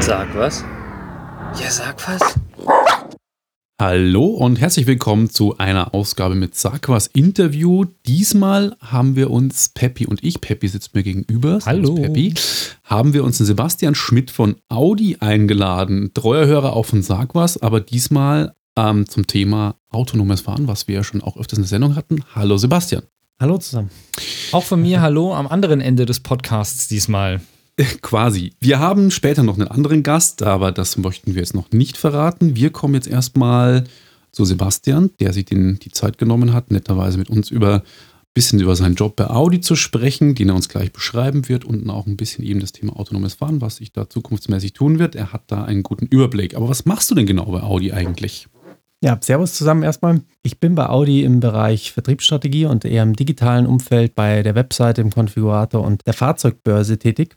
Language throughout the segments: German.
Sag was? Ja, sag was. Hallo und herzlich willkommen zu einer Ausgabe mit Sarquas Interview. Diesmal haben wir uns, Peppi und ich, Peppi sitzt mir gegenüber, Hallo. Peppi, haben wir uns den Sebastian Schmidt von Audi eingeladen. Treuer Hörer auch von Sarquas, aber diesmal ähm, zum Thema autonomes Fahren, was wir ja schon auch öfters in der Sendung hatten. Hallo Sebastian. Hallo zusammen. Auch von mir Hallo am anderen Ende des Podcasts diesmal. Quasi. Wir haben später noch einen anderen Gast, aber das möchten wir jetzt noch nicht verraten. Wir kommen jetzt erstmal zu Sebastian, der sich den, die Zeit genommen hat, netterweise mit uns über ein bisschen über seinen Job bei Audi zu sprechen, den er uns gleich beschreiben wird und auch ein bisschen eben das Thema autonomes Fahren, was sich da zukunftsmäßig tun wird. Er hat da einen guten Überblick. Aber was machst du denn genau bei Audi eigentlich? Ja, Servus zusammen erstmal. Ich bin bei Audi im Bereich Vertriebsstrategie und eher im digitalen Umfeld bei der Webseite, im Konfigurator und der Fahrzeugbörse tätig.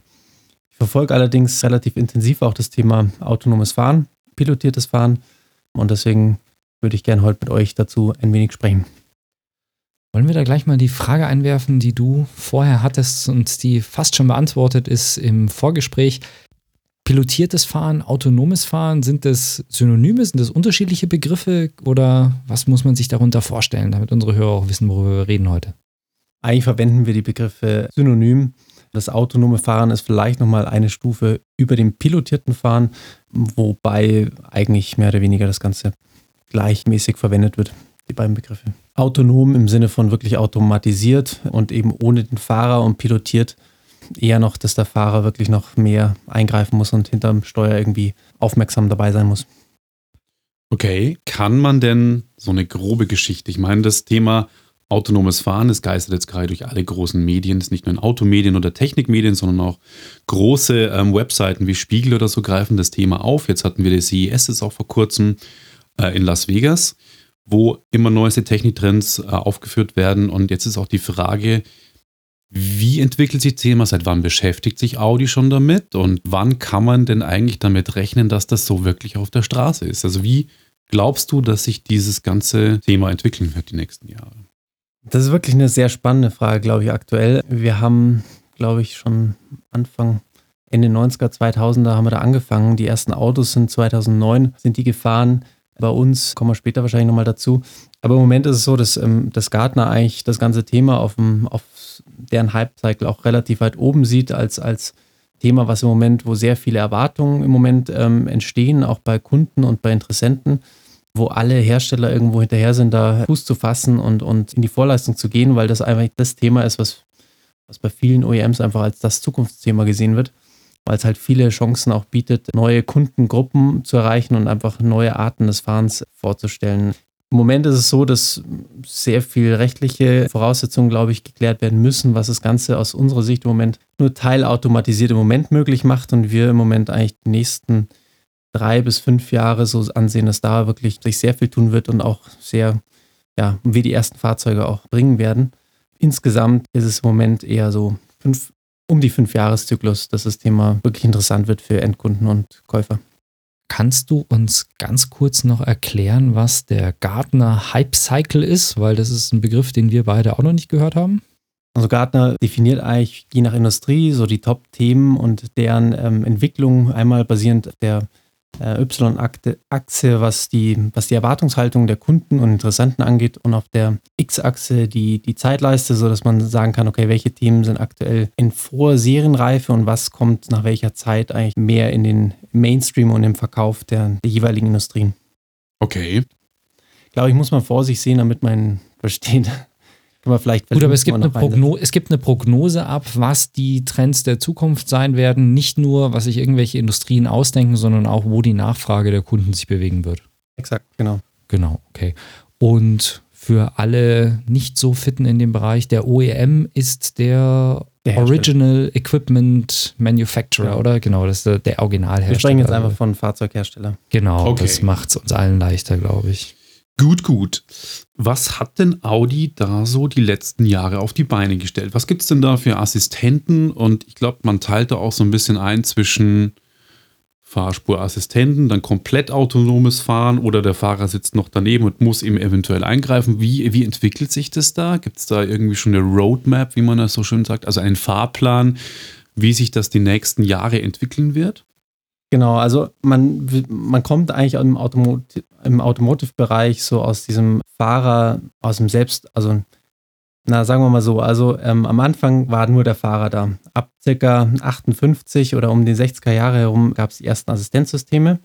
Ich verfolge allerdings relativ intensiv auch das Thema autonomes Fahren, pilotiertes Fahren und deswegen würde ich gerne heute mit euch dazu ein wenig sprechen. Wollen wir da gleich mal die Frage einwerfen, die du vorher hattest und die fast schon beantwortet ist im Vorgespräch. Pilotiertes Fahren, autonomes Fahren, sind das Synonyme, sind das unterschiedliche Begriffe oder was muss man sich darunter vorstellen, damit unsere Hörer auch wissen, worüber wir reden heute? Eigentlich verwenden wir die Begriffe synonym. Das autonome Fahren ist vielleicht nochmal eine Stufe über dem pilotierten Fahren, wobei eigentlich mehr oder weniger das Ganze gleichmäßig verwendet wird, die beiden Begriffe. Autonom im Sinne von wirklich automatisiert und eben ohne den Fahrer und pilotiert eher noch, dass der Fahrer wirklich noch mehr eingreifen muss und hinterm Steuer irgendwie aufmerksam dabei sein muss. Okay, kann man denn so eine grobe Geschichte, ich meine, das Thema autonomes Fahren, das geistert jetzt gerade durch alle großen Medien, ist nicht nur in Automedien oder Technikmedien, sondern auch große ähm, Webseiten wie Spiegel oder so greifen das Thema auf. Jetzt hatten wir das CES jetzt auch vor kurzem äh, in Las Vegas, wo immer neueste Techniktrends äh, aufgeführt werden. Und jetzt ist auch die Frage, wie entwickelt sich das Thema? Seit wann beschäftigt sich Audi schon damit? Und wann kann man denn eigentlich damit rechnen, dass das so wirklich auf der Straße ist? Also wie glaubst du, dass sich dieses ganze Thema entwickeln wird die nächsten Jahre? Das ist wirklich eine sehr spannende Frage, glaube ich, aktuell. Wir haben, glaube ich, schon Anfang, Ende 90er, 2000er haben wir da angefangen. Die ersten Autos sind 2009, sind die gefahren. Bei uns kommen wir später wahrscheinlich nochmal dazu. Aber im Moment ist es so, dass, ähm, dass Gartner eigentlich das ganze Thema auf, dem, auf deren Hype-Cycle auch relativ weit oben sieht als, als Thema, was im Moment, wo sehr viele Erwartungen im Moment ähm, entstehen, auch bei Kunden und bei Interessenten wo alle Hersteller irgendwo hinterher sind, da Fuß zu fassen und, und in die Vorleistung zu gehen, weil das einfach das Thema ist, was, was bei vielen OEMs einfach als das Zukunftsthema gesehen wird, weil es halt viele Chancen auch bietet, neue Kundengruppen zu erreichen und einfach neue Arten des Fahrens vorzustellen. Im Moment ist es so, dass sehr viel rechtliche Voraussetzungen, glaube ich, geklärt werden müssen, was das Ganze aus unserer Sicht im Moment nur teilautomatisiert im Moment möglich macht und wir im Moment eigentlich die nächsten drei bis fünf Jahre so ansehen, dass da wirklich sich sehr viel tun wird und auch sehr, ja, wir die ersten Fahrzeuge auch bringen werden. Insgesamt ist es im Moment eher so fünf, um die fünf Jahreszyklus, dass das Thema wirklich interessant wird für Endkunden und Käufer. Kannst du uns ganz kurz noch erklären, was der Gartner Hype Cycle ist? Weil das ist ein Begriff, den wir beide auch noch nicht gehört haben. Also Gartner definiert eigentlich je nach Industrie so die Top-Themen und deren ähm, Entwicklung einmal basierend der äh, Y-Achse, was die, was die Erwartungshaltung der Kunden und Interessenten angeht und auf der X-Achse die, die Zeitleiste, sodass man sagen kann, okay, welche Themen sind aktuell in Vorserienreife und was kommt nach welcher Zeit eigentlich mehr in den Mainstream und im Verkauf der, der jeweiligen Industrien. Okay. Ich glaube, ich muss mal vor sich sehen, damit man versteht, wir vielleicht Gut, aber es gibt, eine Progno es gibt eine Prognose ab, was die Trends der Zukunft sein werden. Nicht nur, was sich irgendwelche Industrien ausdenken, sondern auch, wo die Nachfrage der Kunden sich bewegen wird. Exakt, genau. Genau, okay. Und für alle nicht so fitten in dem Bereich, der OEM ist der, der Original Equipment Manufacturer, ja. oder? Genau, das ist der, der Originalhersteller. Wir sprechen jetzt einfach von Fahrzeughersteller. Genau, okay. das macht es uns allen leichter, glaube ich. Gut, gut. Was hat denn Audi da so die letzten Jahre auf die Beine gestellt? Was gibt es denn da für Assistenten? Und ich glaube, man teilt da auch so ein bisschen ein zwischen Fahrspurassistenten, dann komplett autonomes Fahren oder der Fahrer sitzt noch daneben und muss ihm eventuell eingreifen. Wie, wie entwickelt sich das da? Gibt es da irgendwie schon eine Roadmap, wie man das so schön sagt? Also einen Fahrplan, wie sich das die nächsten Jahre entwickeln wird? Genau, also man, man kommt eigentlich im, Automot im Automotive-Bereich so aus diesem Fahrer, aus dem Selbst, also na, sagen wir mal so, also ähm, am Anfang war nur der Fahrer da. Ab circa 58 oder um die 60er Jahre herum gab es die ersten Assistenzsysteme,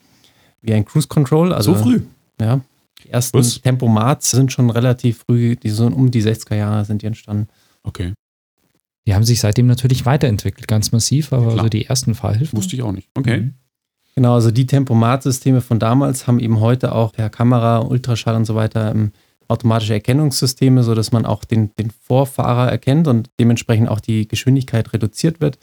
wie ein Cruise Control. Also, so früh? Ja. Die ersten Was? Tempomats sind schon relativ früh, die sind um die 60er Jahre sind die entstanden. Okay. Die haben sich seitdem natürlich weiterentwickelt, ganz massiv, aber ja, also die ersten Fahrhilfen. Wusste ich auch nicht. Okay. Mhm. Genau, also die Tempomat-Systeme von damals haben eben heute auch per Kamera, Ultraschall und so weiter ähm, automatische Erkennungssysteme, sodass man auch den, den Vorfahrer erkennt und dementsprechend auch die Geschwindigkeit reduziert wird.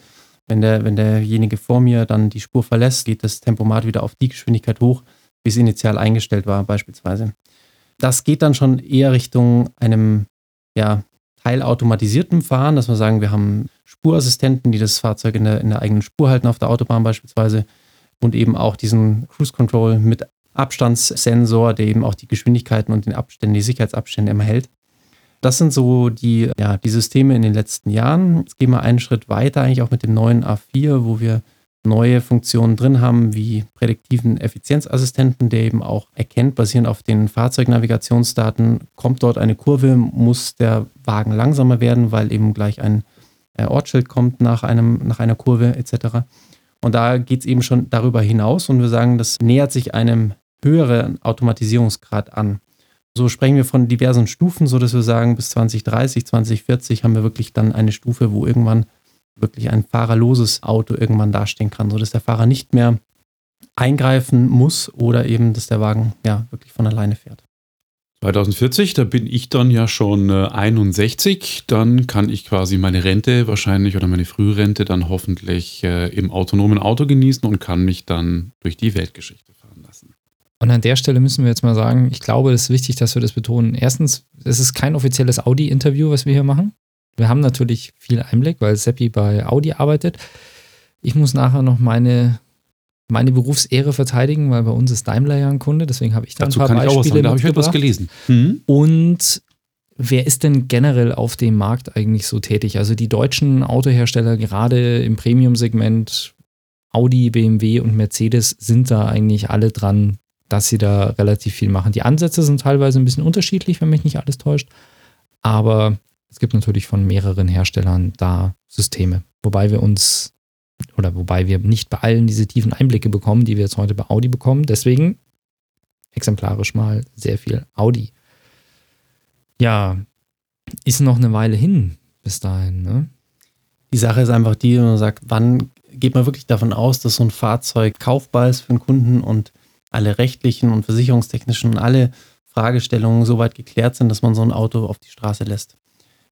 Wenn, der, wenn derjenige vor mir dann die Spur verlässt, geht das Tempomat wieder auf die Geschwindigkeit hoch, wie es initial eingestellt war, beispielsweise. Das geht dann schon eher Richtung einem ja, teilautomatisierten Fahren, dass wir sagen, wir haben Spurassistenten, die das Fahrzeug in der, in der eigenen Spur halten, auf der Autobahn beispielsweise und eben auch diesen Cruise Control mit Abstandssensor, der eben auch die Geschwindigkeiten und den Abständen, die Sicherheitsabstände immer hält. Das sind so die, ja, die Systeme in den letzten Jahren. Jetzt gehen wir einen Schritt weiter, eigentlich auch mit dem neuen A4, wo wir neue Funktionen drin haben, wie prädiktiven Effizienzassistenten, der eben auch erkennt, basierend auf den Fahrzeugnavigationsdaten, kommt dort eine Kurve, muss der Wagen langsamer werden, weil eben gleich ein äh, Ortsschild kommt nach, einem, nach einer Kurve etc. Und da geht es eben schon darüber hinaus und wir sagen, das nähert sich einem höheren Automatisierungsgrad an. So sprechen wir von diversen Stufen, sodass wir sagen, bis 2030, 2040 haben wir wirklich dann eine Stufe, wo irgendwann wirklich ein fahrerloses Auto irgendwann dastehen kann, sodass der Fahrer nicht mehr eingreifen muss oder eben, dass der Wagen ja wirklich von alleine fährt. 2040, da bin ich dann ja schon äh, 61. Dann kann ich quasi meine Rente wahrscheinlich oder meine Frührente dann hoffentlich äh, im autonomen Auto genießen und kann mich dann durch die Weltgeschichte fahren lassen. Und an der Stelle müssen wir jetzt mal sagen, ich glaube, es ist wichtig, dass wir das betonen. Erstens, es ist kein offizielles Audi-Interview, was wir hier machen. Wir haben natürlich viel Einblick, weil Seppi bei Audi arbeitet. Ich muss nachher noch meine meine Berufsehre verteidigen, weil bei uns ist Daimler ja ein Kunde, deswegen habe ich da Dazu ein paar kann Beispiele ich auch was sagen. Da habe ich etwas gelesen. Mhm. Und wer ist denn generell auf dem Markt eigentlich so tätig? Also die deutschen Autohersteller, gerade im Premium-Segment, Audi, BMW und Mercedes, sind da eigentlich alle dran, dass sie da relativ viel machen. Die Ansätze sind teilweise ein bisschen unterschiedlich, wenn mich nicht alles täuscht. Aber es gibt natürlich von mehreren Herstellern da Systeme. Wobei wir uns oder wobei wir nicht bei allen diese tiefen Einblicke bekommen, die wir jetzt heute bei Audi bekommen. Deswegen exemplarisch mal sehr viel Audi. Ja, ist noch eine Weile hin bis dahin. Ne? Die Sache ist einfach die, man sagt, wann geht man wirklich davon aus, dass so ein Fahrzeug kaufbar ist für den Kunden und alle rechtlichen und versicherungstechnischen und alle Fragestellungen so weit geklärt sind, dass man so ein Auto auf die Straße lässt.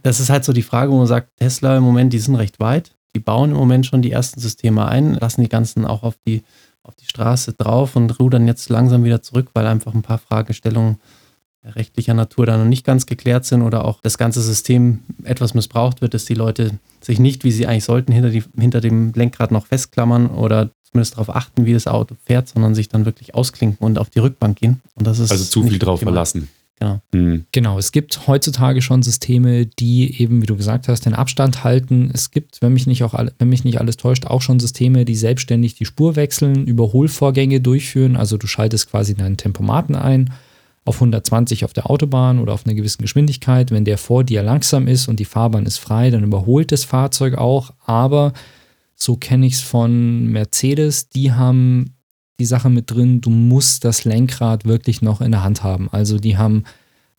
Das ist halt so die Frage, wo man sagt, Tesla im Moment, die sind recht weit. Die bauen im Moment schon die ersten Systeme ein, lassen die ganzen auch auf die, auf die Straße drauf und rudern jetzt langsam wieder zurück, weil einfach ein paar Fragestellungen rechtlicher Natur da noch nicht ganz geklärt sind oder auch das ganze System etwas missbraucht wird, dass die Leute sich nicht, wie sie eigentlich sollten, hinter, die, hinter dem Lenkrad noch festklammern oder zumindest darauf achten, wie das Auto fährt, sondern sich dann wirklich ausklinken und auf die Rückbank gehen. Und das ist also zu viel drauf verlassen. Genau. Mhm. Genau, es gibt heutzutage schon Systeme, die eben, wie du gesagt hast, den Abstand halten. Es gibt, wenn mich nicht, auch, wenn mich nicht alles täuscht, auch schon Systeme, die selbstständig die Spur wechseln, Überholvorgänge durchführen. Also du schaltest quasi deinen Tempomaten ein auf 120 auf der Autobahn oder auf einer gewissen Geschwindigkeit. Wenn der vor dir langsam ist und die Fahrbahn ist frei, dann überholt das Fahrzeug auch. Aber so kenne ich es von Mercedes, die haben die Sache mit drin, du musst das Lenkrad wirklich noch in der Hand haben. Also die haben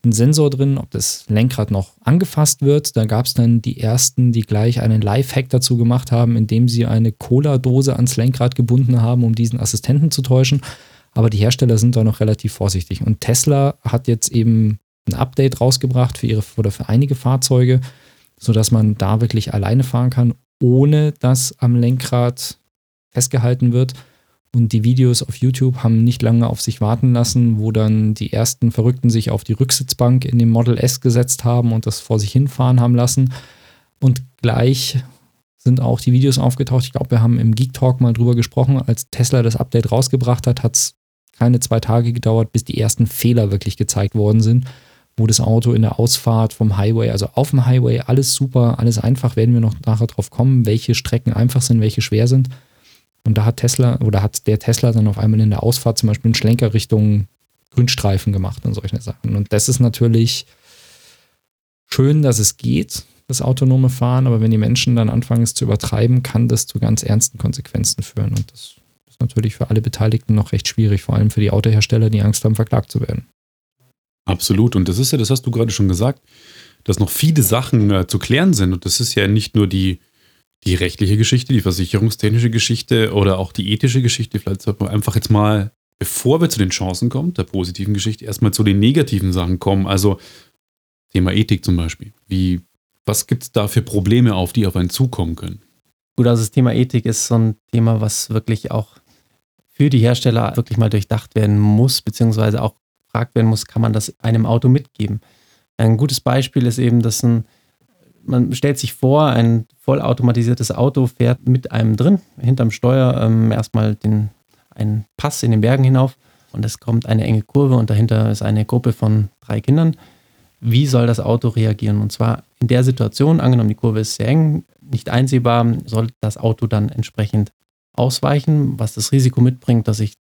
einen Sensor drin, ob das Lenkrad noch angefasst wird. Da gab es dann die ersten, die gleich einen Lifehack dazu gemacht haben, indem sie eine Cola-Dose ans Lenkrad gebunden haben, um diesen Assistenten zu täuschen. Aber die Hersteller sind da noch relativ vorsichtig. Und Tesla hat jetzt eben ein Update rausgebracht für ihre oder für einige Fahrzeuge, sodass man da wirklich alleine fahren kann, ohne dass am Lenkrad festgehalten wird. Und die Videos auf YouTube haben nicht lange auf sich warten lassen, wo dann die ersten Verrückten sich auf die Rücksitzbank in dem Model S gesetzt haben und das vor sich hinfahren haben lassen. Und gleich sind auch die Videos aufgetaucht. Ich glaube, wir haben im Geek Talk mal drüber gesprochen. Als Tesla das Update rausgebracht hat, hat es keine zwei Tage gedauert, bis die ersten Fehler wirklich gezeigt worden sind, wo das Auto in der Ausfahrt vom Highway, also auf dem Highway, alles super, alles einfach, werden wir noch nachher drauf kommen, welche Strecken einfach sind, welche schwer sind. Und da hat Tesla oder hat der Tesla dann auf einmal in der Ausfahrt zum Beispiel einen Schlenker Richtung Grünstreifen gemacht und solche Sachen. Und das ist natürlich schön, dass es geht, das autonome Fahren, aber wenn die Menschen dann anfangen, es zu übertreiben, kann das zu ganz ernsten Konsequenzen führen. Und das ist natürlich für alle Beteiligten noch recht schwierig, vor allem für die Autohersteller, die Angst haben, verklagt zu werden. Absolut. Und das ist ja, das hast du gerade schon gesagt, dass noch viele Sachen äh, zu klären sind. Und das ist ja nicht nur die, die rechtliche Geschichte, die versicherungstechnische Geschichte oder auch die ethische Geschichte. Vielleicht sollte man einfach jetzt mal, bevor wir zu den Chancen kommen, der positiven Geschichte, erstmal zu den negativen Sachen kommen. Also Thema Ethik zum Beispiel. Wie, was gibt es da für Probleme, auf die auf einen zukommen können? Gut, also das Thema Ethik ist so ein Thema, was wirklich auch für die Hersteller wirklich mal durchdacht werden muss, beziehungsweise auch gefragt werden muss, kann man das einem Auto mitgeben? Ein gutes Beispiel ist eben, dass ein, man stellt sich vor, ein vollautomatisiertes Auto fährt mit einem drin, hinterm Steuer ähm, erstmal den, einen Pass in den Bergen hinauf und es kommt eine enge Kurve und dahinter ist eine Gruppe von drei Kindern. Wie soll das Auto reagieren? Und zwar in der Situation, angenommen die Kurve ist sehr eng, nicht einsehbar, soll das Auto dann entsprechend ausweichen, was das Risiko mitbringt, dass ich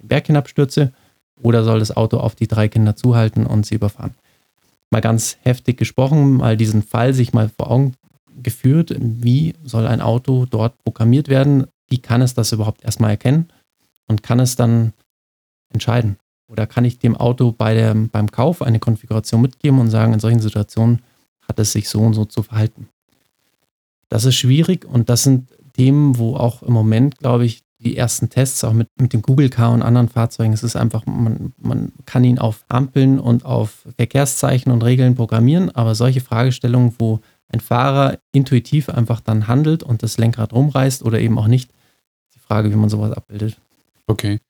den Berg hinabstürze, oder soll das Auto auf die drei Kinder zuhalten und sie überfahren? Mal ganz heftig gesprochen, mal diesen Fall sich mal vor Augen geführt, wie soll ein Auto dort programmiert werden? Wie kann es das überhaupt erstmal erkennen und kann es dann entscheiden? Oder kann ich dem Auto bei der, beim Kauf eine Konfiguration mitgeben und sagen, in solchen Situationen hat es sich so und so zu verhalten? Das ist schwierig und das sind Themen, wo auch im Moment, glaube ich, die ersten Tests auch mit, mit dem Google Car und anderen Fahrzeugen, es ist einfach, man, man kann ihn auf Ampeln und auf Verkehrszeichen und Regeln programmieren, aber solche Fragestellungen, wo ein Fahrer intuitiv einfach dann handelt und das Lenkrad rumreißt oder eben auch nicht, die Frage, wie man sowas abbildet. Okay.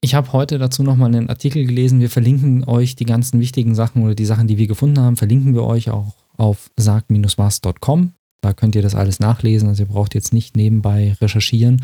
Ich habe heute dazu nochmal einen Artikel gelesen. Wir verlinken euch die ganzen wichtigen Sachen oder die Sachen, die wir gefunden haben, verlinken wir euch auch auf sag-was.com. Da könnt ihr das alles nachlesen. Also ihr braucht jetzt nicht nebenbei recherchieren.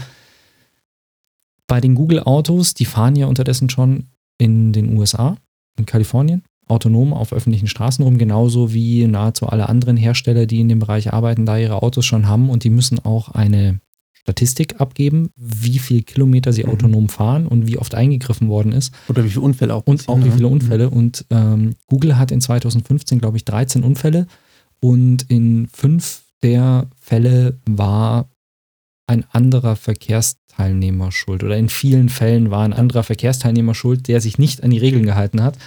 Bei den Google-Autos, die fahren ja unterdessen schon in den USA, in Kalifornien, autonom auf öffentlichen Straßen rum, genauso wie nahezu alle anderen Hersteller, die in dem Bereich arbeiten, da ihre Autos schon haben und die müssen auch eine Statistik abgeben, wie viele Kilometer sie mhm. autonom fahren und wie oft eingegriffen worden ist. Oder wie viele Unfälle auch. Und auch wie viele Unfälle. Mhm. Und ähm, Google hat in 2015, glaube ich, 13 Unfälle und in fünf der Fälle war ein anderer Verkehrsteilnehmer schuld oder in vielen Fällen war ein anderer Verkehrsteilnehmer schuld, der sich nicht an die Regeln gehalten hat.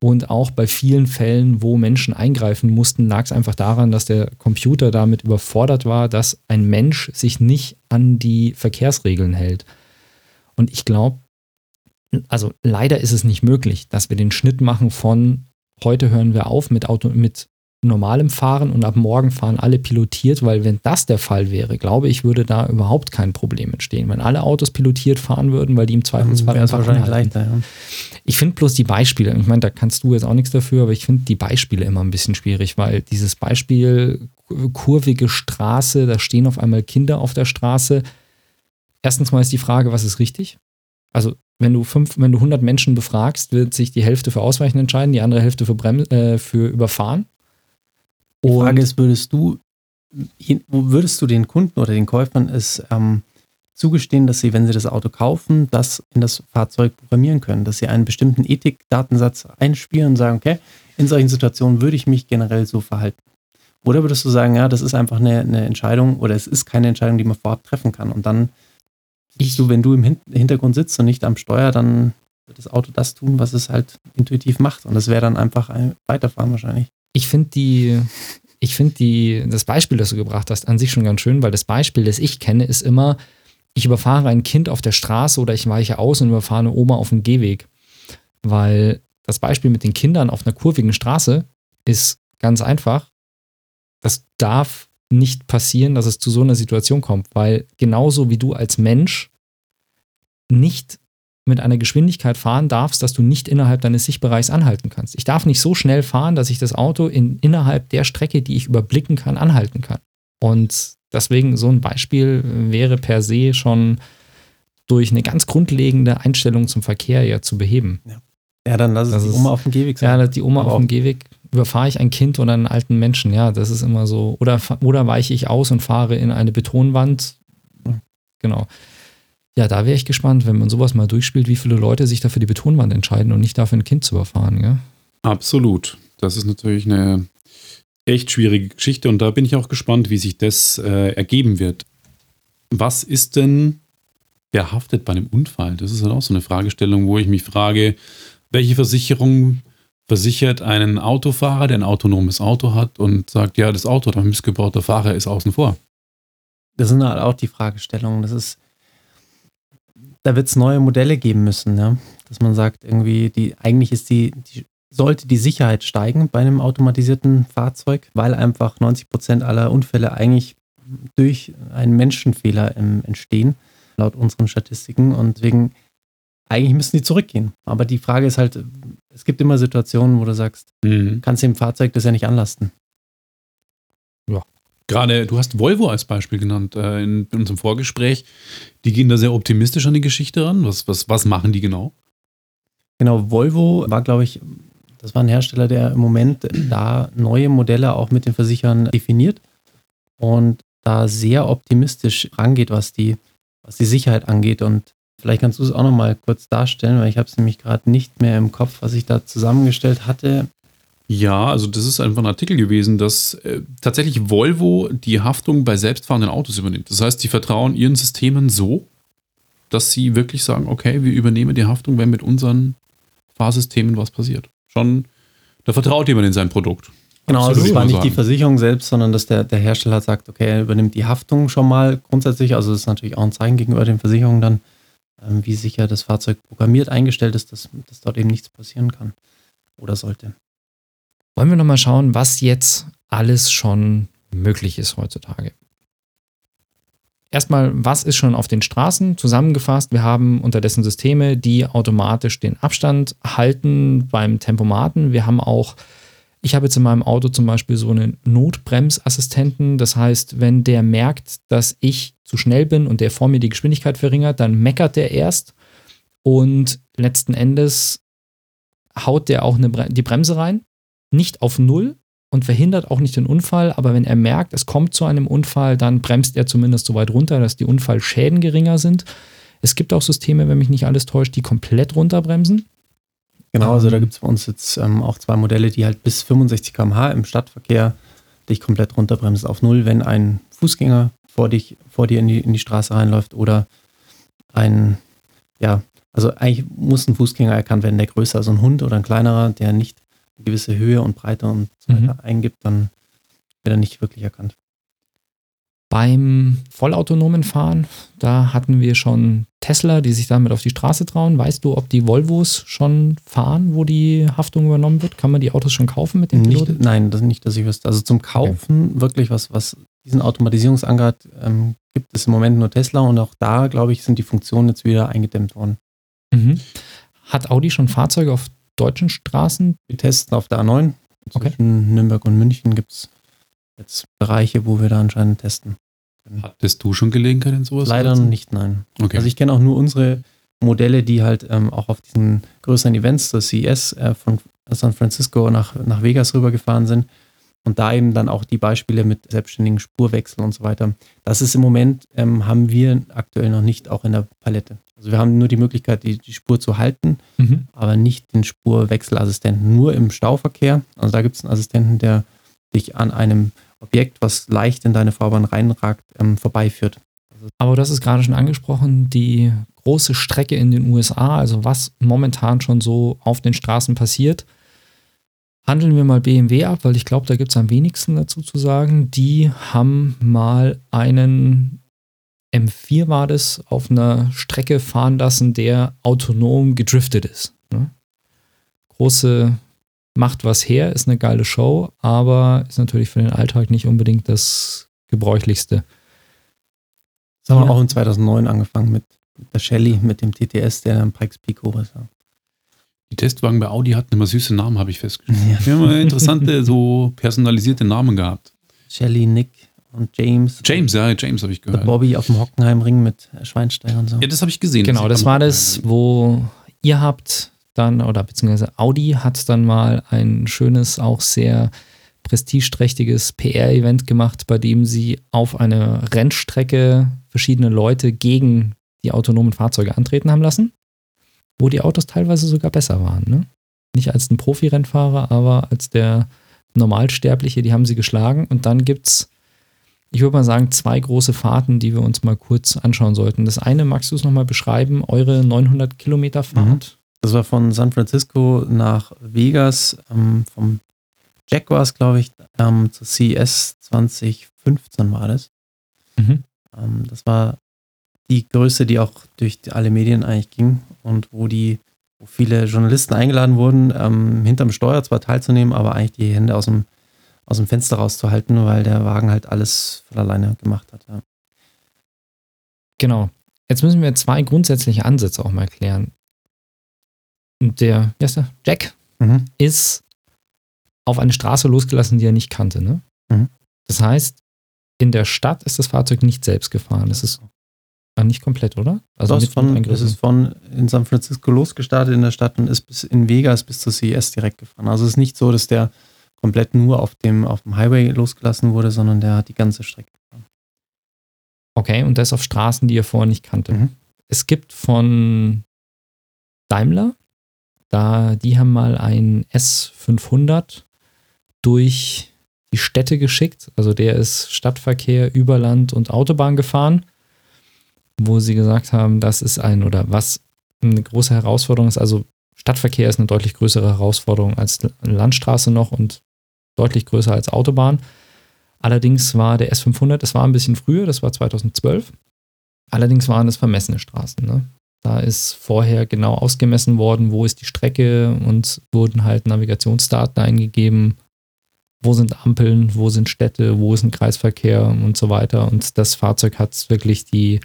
Und auch bei vielen Fällen, wo Menschen eingreifen mussten, lag es einfach daran, dass der Computer damit überfordert war, dass ein Mensch sich nicht an die Verkehrsregeln hält. Und ich glaube, also leider ist es nicht möglich, dass wir den Schnitt machen von heute hören wir auf mit, Auto, mit normalem Fahren und ab morgen fahren alle pilotiert, weil wenn das der Fall wäre, glaube ich, würde da überhaupt kein Problem entstehen. Wenn alle Autos pilotiert fahren würden, weil die im Zweifelsfall wäre es wahrscheinlich leichter. Ja. Ich finde bloß die Beispiele, ich meine, da kannst du jetzt auch nichts dafür, aber ich finde die Beispiele immer ein bisschen schwierig, weil dieses Beispiel kurvige Straße, da stehen auf einmal Kinder auf der Straße. Erstens mal ist die Frage, was ist richtig? Also wenn du fünf, wenn du 100 Menschen befragst, wird sich die Hälfte für Ausweichen entscheiden, die andere Hälfte für, Brem äh, für Überfahren. Die Frage ist, würdest du, würdest du den Kunden oder den Käufern es ähm, zugestehen, dass sie, wenn sie das Auto kaufen, das in das Fahrzeug programmieren können, dass sie einen bestimmten Ethikdatensatz einspielen und sagen, okay, in solchen Situationen würde ich mich generell so verhalten. Oder würdest du sagen, ja, das ist einfach eine, eine Entscheidung oder es ist keine Entscheidung, die man vorab treffen kann. Und dann siehst du, wenn du im Hintergrund sitzt und nicht am Steuer, dann wird das Auto das tun, was es halt intuitiv macht. Und das wäre dann einfach ein Weiterfahren wahrscheinlich ich finde die, ich finde die, das Beispiel, das du gebracht hast, an sich schon ganz schön, weil das Beispiel, das ich kenne, ist immer, ich überfahre ein Kind auf der Straße oder ich weiche aus und überfahre eine Oma auf dem Gehweg. Weil das Beispiel mit den Kindern auf einer kurvigen Straße ist ganz einfach. Das darf nicht passieren, dass es zu so einer Situation kommt, weil genauso wie du als Mensch nicht mit einer Geschwindigkeit fahren darfst, dass du nicht innerhalb deines Sichtbereichs anhalten kannst. Ich darf nicht so schnell fahren, dass ich das Auto in, innerhalb der Strecke, die ich überblicken kann, anhalten kann. Und deswegen so ein Beispiel wäre per se schon durch eine ganz grundlegende Einstellung zum Verkehr ja zu beheben. Ja. Ja, dann lass es die Oma auf dem Gehweg Ja, sein. die Oma Aber auf dem Gehweg, überfahre ich ein Kind oder einen alten Menschen, ja, das ist immer so. Oder, oder weiche ich aus und fahre in eine Betonwand. Genau. Ja, da wäre ich gespannt, wenn man sowas mal durchspielt, wie viele Leute sich dafür die Betonwand entscheiden und nicht dafür ein Kind zu überfahren. Ja? Absolut. Das ist natürlich eine echt schwierige Geschichte und da bin ich auch gespannt, wie sich das äh, ergeben wird. Was ist denn, wer haftet bei einem Unfall? Das ist halt auch so eine Fragestellung, wo ich mich frage, welche Versicherung versichert einen Autofahrer, der ein autonomes Auto hat und sagt, ja, das Auto hat ein missgebauter Fahrer ist außen vor. Das sind halt auch die Fragestellungen. Das ist, da wird es neue Modelle geben müssen, ja? dass man sagt, irgendwie, die, eigentlich ist die, die, sollte die Sicherheit steigen bei einem automatisierten Fahrzeug, weil einfach 90 Prozent aller Unfälle eigentlich durch einen Menschenfehler ähm, entstehen, laut unseren Statistiken. Und deswegen, eigentlich müssen die zurückgehen. Aber die Frage ist halt, es gibt immer Situationen, wo du sagst, Mhm. kannst dem Fahrzeug das ja nicht anlasten. Gerade, du hast Volvo als Beispiel genannt äh, in, in unserem Vorgespräch. Die gehen da sehr optimistisch an die Geschichte ran. Was, was, was machen die genau? Genau, Volvo war, glaube ich, das war ein Hersteller, der im Moment da neue Modelle auch mit den Versichern definiert und da sehr optimistisch rangeht, was die, was die Sicherheit angeht. Und vielleicht kannst du es auch nochmal kurz darstellen, weil ich habe es nämlich gerade nicht mehr im Kopf, was ich da zusammengestellt hatte. Ja, also das ist einfach ein Artikel gewesen, dass äh, tatsächlich Volvo die Haftung bei selbstfahrenden Autos übernimmt. Das heißt, sie vertrauen ihren Systemen so, dass sie wirklich sagen, okay, wir übernehmen die Haftung, wenn mit unseren Fahrsystemen was passiert. Schon, da vertraut jemand in sein Produkt. Genau, also es war nicht man die sagen. Versicherung selbst, sondern dass der, der Hersteller sagt, okay, er übernimmt die Haftung schon mal grundsätzlich. Also das ist natürlich auch ein Zeichen gegenüber den Versicherungen dann, ähm, wie sicher das Fahrzeug programmiert eingestellt ist, dass, dass dort eben nichts passieren kann oder sollte. Wollen wir nochmal schauen, was jetzt alles schon möglich ist heutzutage. Erstmal, was ist schon auf den Straßen zusammengefasst? Wir haben unterdessen Systeme, die automatisch den Abstand halten beim Tempomaten. Wir haben auch, ich habe jetzt in meinem Auto zum Beispiel so einen Notbremsassistenten. Das heißt, wenn der merkt, dass ich zu schnell bin und der vor mir die Geschwindigkeit verringert, dann meckert der erst und letzten Endes haut der auch Bre die Bremse rein nicht auf Null und verhindert auch nicht den Unfall, aber wenn er merkt, es kommt zu einem Unfall, dann bremst er zumindest so weit runter, dass die Unfallschäden geringer sind. Es gibt auch Systeme, wenn mich nicht alles täuscht, die komplett runterbremsen. Genau, also da gibt es bei uns jetzt ähm, auch zwei Modelle, die halt bis 65 km/h im Stadtverkehr dich komplett runterbremsen auf Null, wenn ein Fußgänger vor, dich, vor dir in die, in die Straße reinläuft oder ein, ja, also eigentlich muss ein Fußgänger erkannt werden, der größer, also ein Hund oder ein kleinerer, der nicht gewisse Höhe und Breite und so Mhm. weiter eingibt, dann wird er nicht wirklich erkannt. Beim vollautonomen Fahren, da hatten wir schon Tesla, die sich damit auf die Straße trauen. Weißt du, ob die Volvos schon fahren, wo die Haftung übernommen wird? Kann man die Autos schon kaufen mit dem Piloten? Nicht, nein, das nicht, dass ich wüsste. Also zum Kaufen wirklich was, was diesen Automatisierungsgrad ähm, gibt es im Moment nur Tesla und auch da, glaube ich, sind die Funktionen jetzt wieder eingedämmt worden. Mhm. Hat Audi schon Fahrzeuge auf deutschen Straßen? Wir testen auf der A9. Okay. Zwischen Nürnberg und München gibt es jetzt Bereiche, wo wir da anscheinend testen. Hattest du schon Gelegenheit in sowas? Leider noch nicht, nein. Okay. Also ich kenne auch nur unsere Modelle, die halt ähm, auch auf diesen größeren Events, das CES, äh, von San Francisco nach, nach Vegas rübergefahren sind. Und da eben dann auch die Beispiele mit selbstständigen Spurwechsel und so weiter. Das ist im Moment, ähm, haben wir aktuell noch nicht auch in der Palette. Also wir haben nur die Möglichkeit, die, die Spur zu halten, Mhm. aber nicht den Spurwechselassistenten. Nur im Stauverkehr. Also da gibt es einen Assistenten, der dich an einem Objekt, was leicht in deine Fahrbahn reinragt, ähm, vorbeiführt. Aber hast es gerade schon angesprochen, die große Strecke in den USA, also was momentan schon so auf den Straßen passiert. Handeln wir mal BMW ab, weil ich glaube, da gibt es am wenigsten dazu zu sagen. Die haben mal einen M4 war das, auf einer Strecke fahren lassen, der autonom gedriftet ist. Ne? Große macht was her, ist eine geile Show, aber ist natürlich für den Alltag nicht unbedingt das gebräuchlichste. Das haben wir Ja. auch in 2009 angefangen mit der Shelly, mit dem TTS, der dann Pikes Peak hoch ist. Die Testwagen bei Audi hatten immer süße Namen, habe ich festgestellt. Ja. Die haben immer interessante, so personalisierte Namen gehabt. Shelly, Nick und James. James, ja, James habe ich gehört. Bobby auf dem Hockenheimring mit Schweinsteiger und so. Ja, das habe ich gesehen. Genau, das man war das, wo ihr habt dann, oder beziehungsweise Audi hat dann mal ein schönes, auch sehr prestigeträchtiges PR-Event gemacht, bei dem sie auf einer Rennstrecke verschiedene Leute gegen die autonomen Fahrzeuge antreten haben lassen, wo die Autos teilweise sogar besser waren. Ne? Nicht als ein Profi-Rennfahrer, aber als der Normalsterbliche, die haben sie geschlagen. Und dann gibt es, ich würde mal sagen, zwei große Fahrten, die wir uns mal kurz anschauen sollten. Das eine, magst du es nochmal beschreiben, eure 900 Kilometer Fahrt? Mhm. Das war von San Francisco nach Vegas, ähm, vom Jaguars, glaube ich, ähm, zur CES 2015 war das. Mhm. Ähm, das war die Größe, die auch durch alle Medien eigentlich ging und wo die, wo viele Journalisten eingeladen wurden, ähm, hinterm Steuer zwar teilzunehmen, aber eigentlich die Hände aus dem, aus dem Fenster rauszuhalten, weil der Wagen halt alles von alleine gemacht hat. Ja. Genau. Jetzt müssen wir zwei grundsätzliche Ansätze auch mal klären. Der, wie heißt der? Jack mhm. ist auf eine Straße losgelassen, die er nicht kannte. Ne? Mhm. Das heißt, in der Stadt ist das Fahrzeug nicht selbst gefahren. Das ist nicht komplett, oder? Also das von, es ist von in San Francisco losgestartet in der Stadt und ist bis in Vegas bis zur CES direkt gefahren. Also es ist nicht so, dass der komplett nur auf dem, auf dem Highway losgelassen wurde, sondern der hat die ganze Strecke gefahren. Okay, und das auf Straßen, die er vorher nicht kannte. Mhm. Es gibt von Daimler, da die haben mal ein S500 durch die Städte geschickt. Also der ist Stadtverkehr über Land und Autobahn gefahren wo sie gesagt haben, das ist ein oder was eine große Herausforderung ist. Also Stadtverkehr ist eine deutlich größere Herausforderung als Landstraße noch und deutlich größer als Autobahn. Allerdings war der S500, das war ein bisschen früher, das war 2012. Allerdings waren es vermessene Straßen. Ne? Da ist vorher genau ausgemessen worden, wo ist die Strecke und wurden halt Navigationsdaten eingegeben, wo sind Ampeln, wo sind Städte, wo ist ein Kreisverkehr und so weiter. Und das Fahrzeug hat wirklich die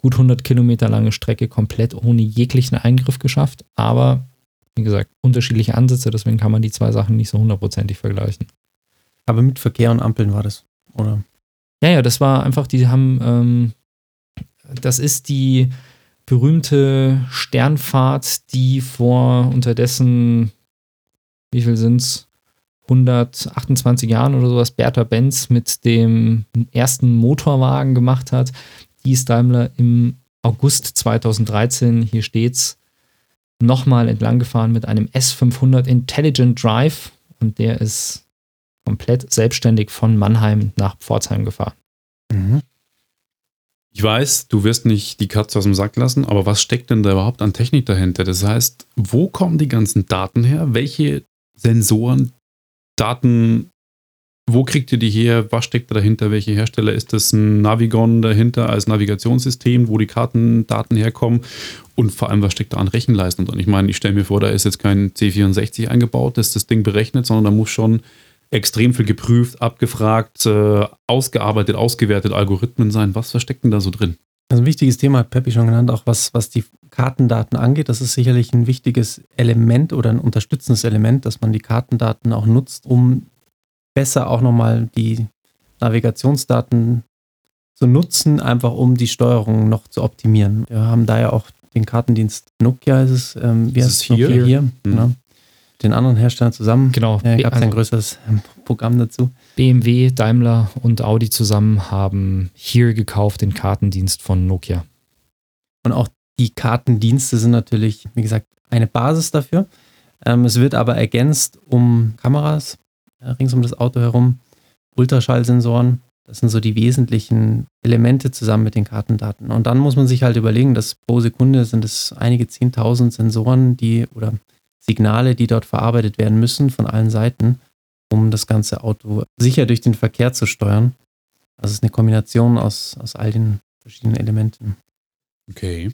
gut 100 Kilometer lange Strecke komplett ohne jeglichen Eingriff geschafft. Aber wie gesagt, unterschiedliche Ansätze, deswegen kann man die zwei Sachen nicht so hundertprozentig vergleichen. Aber mit Verkehr und Ampeln war das, oder? Ja, ja, das war einfach, die haben, ähm, das ist die berühmte Sternfahrt, die vor unterdessen, wie viel sind es? 128 Jahren oder sowas Bertha Benz mit dem ersten Motorwagen gemacht hat hieß Daimler im August 2013, hier steht's, nochmal entlang gefahren mit einem S500 Intelligent Drive und der ist komplett selbstständig von Mannheim nach Pforzheim gefahren. Mhm. Ich weiß, du wirst nicht die Katze aus dem Sack lassen, aber was steckt denn da überhaupt an Technik dahinter? Das heißt, wo kommen die ganzen Daten her? Welche Sensoren, Daten wo kriegt ihr die her? Was steckt da dahinter? Welche Hersteller ist das? Ein Navigon dahinter als Navigationssystem, wo die Kartendaten herkommen? Und vor allem, was steckt da an Rechenleistung drin? Ich meine, ich stelle mir vor, da ist jetzt kein C64 eingebaut, das das Ding berechnet, sondern da muss schon extrem viel geprüft, abgefragt, äh, ausgearbeitet, ausgewertet Algorithmen sein. Was versteckt denn da so drin? Also ein wichtiges Thema hat Peppi schon genannt, auch was, was die Kartendaten angeht. Das ist sicherlich ein wichtiges Element oder ein unterstützendes Element, dass man die Kartendaten auch nutzt, um besser auch nochmal die Navigationsdaten zu nutzen, einfach um die Steuerung noch zu optimieren. Wir haben da ja auch den Kartendienst Nokia, ist es, ähm, wie heißt es hier? Nokia hier mhm. genau. Den anderen Herstellern zusammen. Genau. Da gab es ein größeres ähm, Programm dazu. BMW, Daimler und Audi zusammen haben hier gekauft den Kartendienst von Nokia. Und auch die Kartendienste sind natürlich, wie gesagt, eine Basis dafür. Ähm, es wird aber ergänzt um Kameras, äh, rings um das Auto herum, Ultraschallsensoren. Das sind so die wesentlichen Elemente zusammen mit den Kartendaten. Und dann muss man sich halt überlegen, dass pro Sekunde sind es einige 10.000 Sensoren, die oder Signale, die dort verarbeitet werden müssen von allen Seiten, um das ganze Auto sicher durch den Verkehr zu steuern. Also es ist eine Kombination aus, aus all den verschiedenen Elementen. Okay.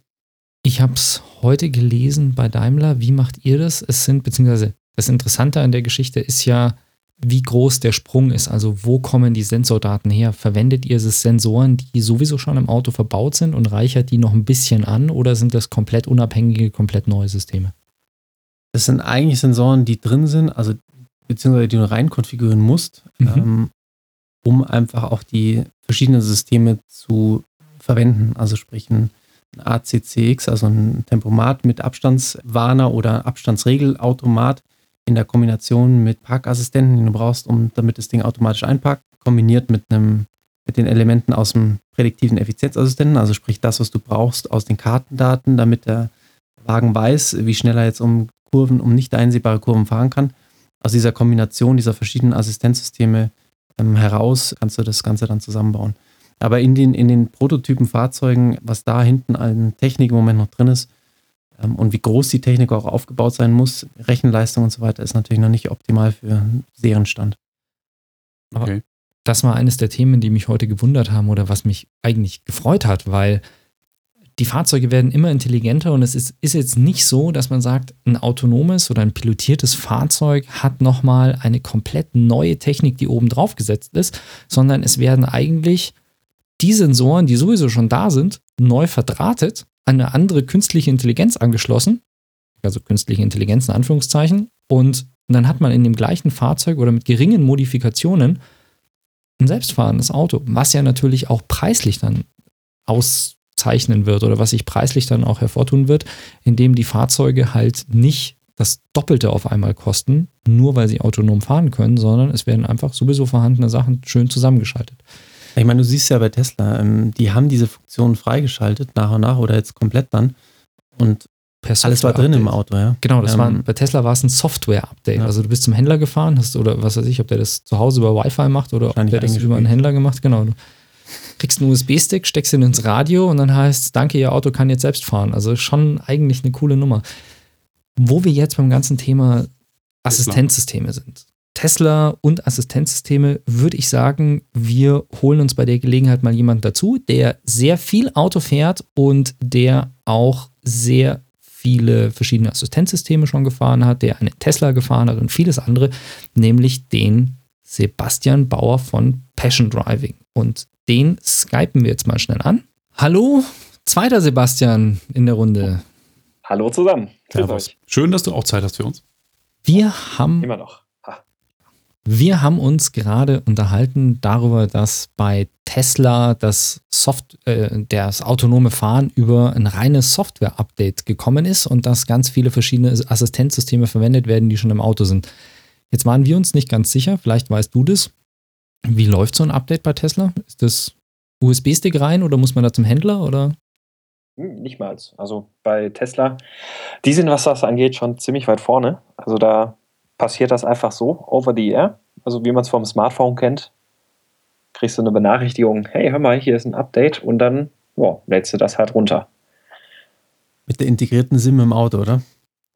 Ich habe es heute gelesen bei Daimler. Wie macht ihr das? Es sind, beziehungsweise das Interessante an der Geschichte ist ja, wie groß der Sprung ist. Also wo kommen die Sensordaten her? Verwendet ihr Sensoren, die sowieso schon im Auto verbaut sind und reichert die noch ein bisschen an oder sind das komplett unabhängige, komplett neue Systeme? Das sind eigentlich Sensoren, die drin sind, also beziehungsweise die du rein konfigurieren musst, mhm. ähm, um einfach auch die verschiedenen Systeme zu verwenden. Also sprich ein ACCX, also ein Tempomat mit Abstandswarner oder Abstandsregelautomat in der Kombination mit Parkassistenten, den du brauchst, um damit das Ding automatisch einparkt, kombiniert mit einem mit den Elementen aus dem prädiktiven Effizienzassistenten, also sprich das, was du brauchst aus den Kartendaten, damit der Wagen weiß, wie schnell er jetzt um Kurven, um nicht einsehbare Kurven fahren kann. Aus dieser Kombination dieser verschiedenen Assistenzsysteme ähm, heraus kannst du das Ganze dann zusammenbauen. Aber in den, in den Prototypen Fahrzeugen, was da hinten an Technik im Moment noch drin ist und wie groß die Technik auch aufgebaut sein muss, Rechenleistung und so weiter, ist natürlich noch nicht optimal für Serienstand. Okay. Das war eines der Themen, die mich heute gewundert haben oder was mich eigentlich gefreut hat, weil die Fahrzeuge werden immer intelligenter und es ist, ist jetzt nicht so, dass man sagt, ein autonomes oder ein pilotiertes Fahrzeug hat nochmal eine komplett neue Technik, die oben drauf gesetzt ist, sondern es werden eigentlich die Sensoren, die sowieso schon da sind, neu verdrahtet, eine andere künstliche Intelligenz angeschlossen, also künstliche Intelligenz in Anführungszeichen, und dann hat man in dem gleichen Fahrzeug oder mit geringen Modifikationen ein selbstfahrendes Auto, was ja natürlich auch preislich dann auszeichnen wird oder was sich preislich dann auch hervortun wird, indem die Fahrzeuge halt nicht das Doppelte auf einmal kosten, nur weil sie autonom fahren können, sondern es werden einfach sowieso vorhandene Sachen schön zusammengeschaltet. Ich meine, du siehst ja bei Tesla, ähm, die haben diese Funktionen freigeschaltet, nach und nach oder jetzt komplett dann. Und alles war drin im Auto, ja. Genau, das ähm, war, bei Tesla war es ein Software-Update. Ja. Also du bist zum Händler gefahren, hast oder was weiß ich, ob der das zu Hause über Wi-Fi macht oder ob der das über einen Händler gemacht. Genau. Du kriegst einen USB-Stick, steckst ihn ins Radio und dann heißt es, danke, Ihr Auto kann jetzt selbst fahren. Also schon eigentlich eine coole Nummer. Wo wir jetzt beim ganzen Thema Assistenzsysteme sind. Tesla und Assistenzsysteme würde ich sagen, wir holen uns bei der Gelegenheit mal jemanden dazu, der sehr viel Auto fährt und der auch sehr viele verschiedene Assistenzsysteme schon gefahren hat, der eine Tesla gefahren hat und vieles andere, nämlich den Sebastian Bauer von Passion Driving. Und den skypen wir jetzt mal schnell an. Hallo, zweiter Sebastian in der Runde. Hallo zusammen. Schön, dass du auch Zeit hast für uns. Wir haben immer noch wir haben uns gerade unterhalten darüber, dass bei Tesla das, Soft, äh, das autonome Fahren über ein reines Software-Update gekommen ist und dass ganz viele verschiedene Assistenzsysteme verwendet werden, die schon im Auto sind. Jetzt waren wir uns nicht ganz sicher, vielleicht weißt du das. Wie läuft so ein Update bei Tesla? Ist das USB-Stick rein oder muss man da zum Händler oder? Hm, nicht mal. Also bei Tesla, die sind, was das angeht, schon ziemlich weit vorne. Also da passiert das einfach so, over the air. Also wie man es vom Smartphone kennt, kriegst du eine Benachrichtigung, hey, hör mal, hier ist ein Update und dann wow, lädst du das halt runter. Mit der integrierten SIM im Auto, oder?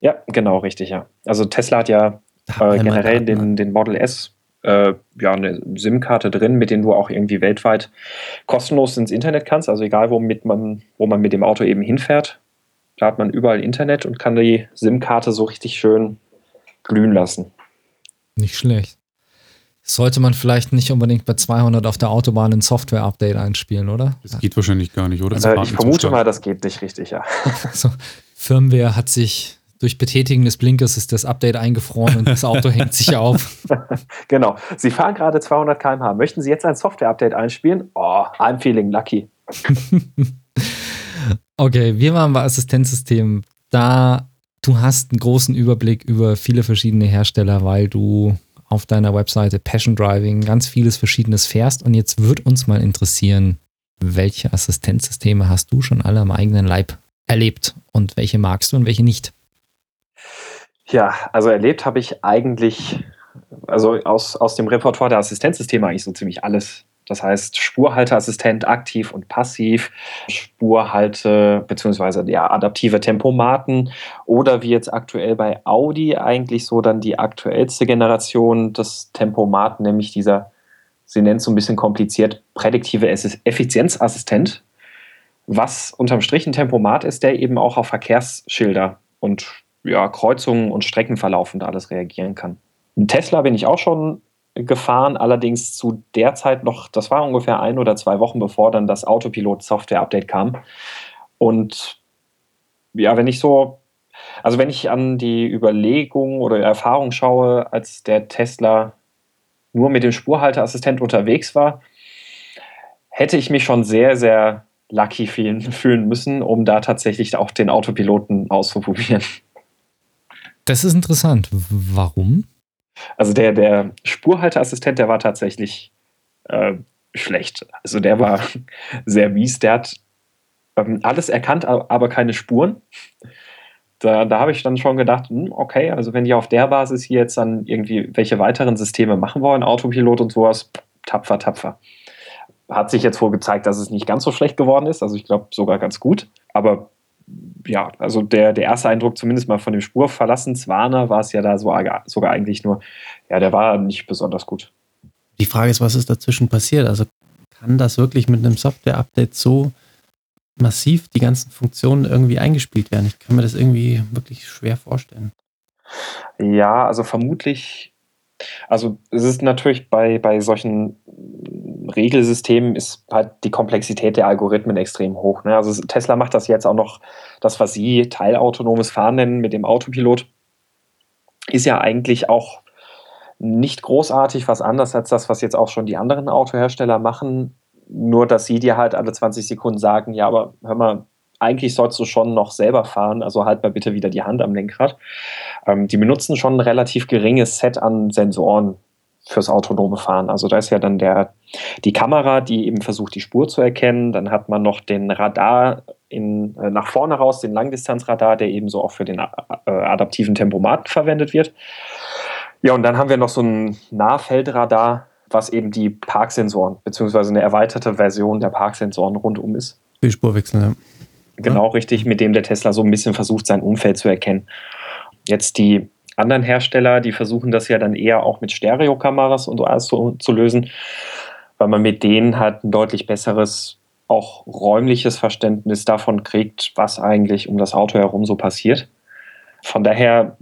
Ja, genau, richtig, ja. Also Tesla hat ja äh, generell den, den Model S äh, ja, eine SIM-Karte drin, mit denen du auch irgendwie weltweit kostenlos ins Internet kannst. Also egal, womit man, wo man mit dem Auto eben hinfährt, da hat man überall Internet und kann die SIM-Karte so richtig schön glühen lassen. Nicht schlecht. Sollte man vielleicht nicht unbedingt bei 200 auf der Autobahn ein Software-Update einspielen, oder? Das geht wahrscheinlich gar nicht, oder? Äh, ich vermute mal, das geht nicht richtig, ja. Also, Firmware hat sich durch Betätigen des Blinkers ist das Update eingefroren und das Auto hängt sich auf. genau. Sie fahren gerade 200 km/h. Möchten Sie jetzt ein Software-Update einspielen? Oh, I'm feeling lucky. okay, wir waren bei Assistenzsystemen. Da du hast einen großen Überblick über viele verschiedene Hersteller, weil du auf deiner Webseite Passion Driving ganz vieles Verschiedenes fährst. Und jetzt wird uns mal interessieren, welche Assistenzsysteme hast du schon alle am eigenen Leib erlebt und welche magst du und welche nicht? Ja, also erlebt habe ich eigentlich, also aus, aus dem Repertoire der Assistenzsysteme eigentlich so ziemlich alles. Das heißt Spurhalteassistent aktiv und passiv, Spurhalte bzw. ja, adaptive Tempomaten oder wie jetzt aktuell bei Audi eigentlich so dann die aktuellste Generation des Tempomaten, nämlich dieser, sie nennt es so ein bisschen kompliziert, prädiktive Effizienzassistent, was unterm Strich ein Tempomat ist, der eben auch auf Verkehrsschilder und ja, Kreuzungen und Streckenverlauf und alles reagieren kann. Tesla bin ich auch schon gefahren, allerdings zu der Zeit noch, das war ungefähr ein oder zwei Wochen bevor dann das Autopilot-Software-Update kam. Und ja, wenn ich so, also wenn ich an die Überlegung oder Erfahrung schaue, als der Tesla nur mit dem Spurhalteassistent unterwegs war, hätte ich mich schon sehr, sehr lucky fühlen, müssen, um da tatsächlich auch den Autopiloten auszuprobieren. Das ist interessant. Warum? Also der, der Spurhalteassistent, der war tatsächlich äh, schlecht. Also der war sehr mies. Der hat ähm, alles erkannt, aber keine Spuren. Da, da habe ich dann schon gedacht, hm, okay, also wenn die auf der Basis hier jetzt dann irgendwie welche weiteren Systeme machen wollen, Autopilot und sowas, tapfer, tapfer. Hat sich jetzt wohl gezeigt, dass es nicht ganz so schlecht geworden ist. Also ich glaube sogar ganz gut. Aber ja, also der, der erste Eindruck, zumindest mal von dem Spurverlassenswarner, war es ja da so, sogar eigentlich nur, ja, der war nicht besonders gut. Die Frage ist, was ist dazwischen passiert? Also kann das wirklich mit einem Software-Update so massiv die ganzen Funktionen irgendwie eingespielt werden? Ich kann mir das irgendwie wirklich schwer vorstellen. Ja, also vermutlich, also es ist natürlich bei, bei solchen Regelsystemen ist halt die Komplexität der Algorithmen extrem hoch. Ne? Also Tesla macht das jetzt auch noch, das, was sie teilautonomes Fahren nennen mit dem Autopilot, ist ja eigentlich auch nicht großartig was anders als das, was jetzt auch schon die anderen Autohersteller machen. Nur, dass sie dir halt alle 20 Sekunden sagen, ja, aber hör mal, eigentlich sollst du schon noch selber fahren, also halt mal bitte wieder die Hand am Lenkrad. Ähm, die benutzen schon ein relativ geringes Set an Sensoren fürs autonome Fahren. Also da ist ja dann der, die Kamera, die eben versucht, die Spur zu erkennen. Dann hat man noch den Radar in, äh, nach vorne raus, den Langdistanzradar, der ebenso auch für den äh, adaptiven Tempomaten verwendet wird. Ja, und dann haben wir noch so ein Nahfeldradar, was eben die Parksensoren, beziehungsweise eine erweiterte Version der Parksensoren rundum ist. Für Spurwechsel, ja. Genau, ja. richtig, mit dem der Tesla so ein bisschen versucht, sein Umfeld zu erkennen. Jetzt die anderen Hersteller, die versuchen das ja dann eher auch mit Stereokameras und so alles zu, zu lösen, weil man mit denen halt ein deutlich besseres, auch räumliches Verständnis davon kriegt, was eigentlich um das Auto herum so passiert. Von daher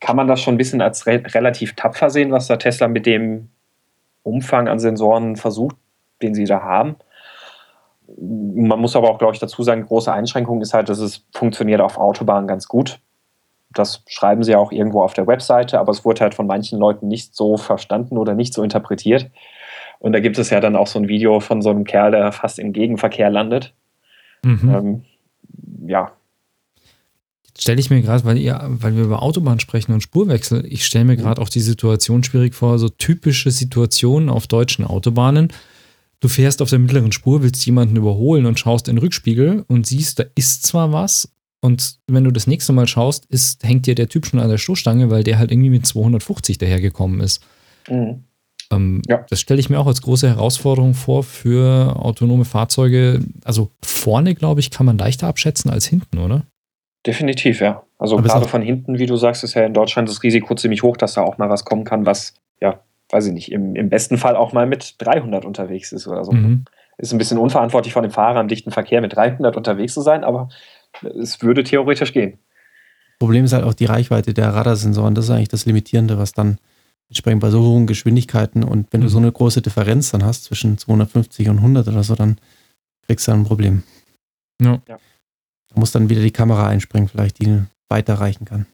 kann man das schon ein bisschen als re relativ tapfer sehen, was der Tesla mit dem Umfang an Sensoren versucht, den sie da haben. Man muss aber auch, glaube ich, dazu sagen, große Einschränkung ist halt, dass es funktioniert auf Autobahnen ganz gut. Das schreiben sie auch irgendwo auf der Webseite, aber es wurde halt von manchen Leuten nicht so verstanden oder nicht so interpretiert. Und da gibt es ja dann auch so ein Video von so einem Kerl, der fast im Gegenverkehr landet. Mhm. Ähm, ja. Stelle ich mir gerade, weil, weil wir über Autobahn sprechen und Spurwechsel, ich stelle mir mhm. gerade auch die Situation schwierig vor, so typische Situationen auf deutschen Autobahnen. Du fährst auf der mittleren Spur, willst jemanden überholen und schaust in den Rückspiegel und siehst, da ist zwar was, und wenn du das nächste Mal schaust, ist, hängt dir der Typ schon an der Stoßstange, weil der halt irgendwie mit 250 dahergekommen ist. Mhm. Ähm, ja. Das stelle ich mir auch als große Herausforderung vor für autonome Fahrzeuge. Also vorne, glaube ich, kann man leichter abschätzen als hinten, oder? Definitiv, ja. Also Aber gerade von hinten, wie du sagst, ist ja in Deutschland das Risiko ziemlich hoch, dass da auch mal was kommen kann, was, ja, weiß ich nicht, im, im besten Fall auch mal mit 300 unterwegs ist oder so. Mhm. Ist ein bisschen unverantwortlich von dem Fahrer im dichten Verkehr mit 300 unterwegs zu sein, aber es würde theoretisch gehen. Problem ist halt auch die Reichweite der Radarsensoren. Das ist eigentlich das Limitierende, was dann entsprechend bei so hohen Geschwindigkeiten und wenn du so eine große Differenz dann hast zwischen 250 und 100 oder so, dann kriegst du ein Problem. Ja. Da muss dann wieder die Kamera einspringen, vielleicht die weiterreichen kann.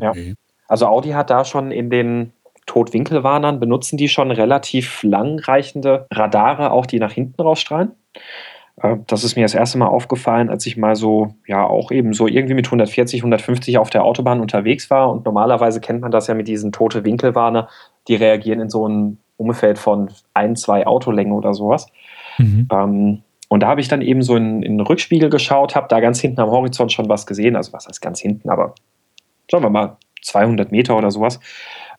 Ja. Okay. Also Audi hat da schon in den Totwinkelwarnern benutzen die schon relativ langreichende Radare, auch die nach hinten rausstrahlen. Das ist mir das erste Mal aufgefallen, als ich mal so, ja, auch eben so irgendwie mit 140, 150 auf der Autobahn unterwegs war. Und normalerweise kennt man das ja mit diesen tote Winkelwarner, die reagieren in so einem Umfeld von ein, zwei Autolängen oder sowas. Mhm. Ähm, und da habe ich dann eben so in, in den Rückspiegel geschaut, habe da ganz hinten am Horizont schon was gesehen. Also, was heißt ganz hinten, aber sagen wir mal 200 Meter oder sowas.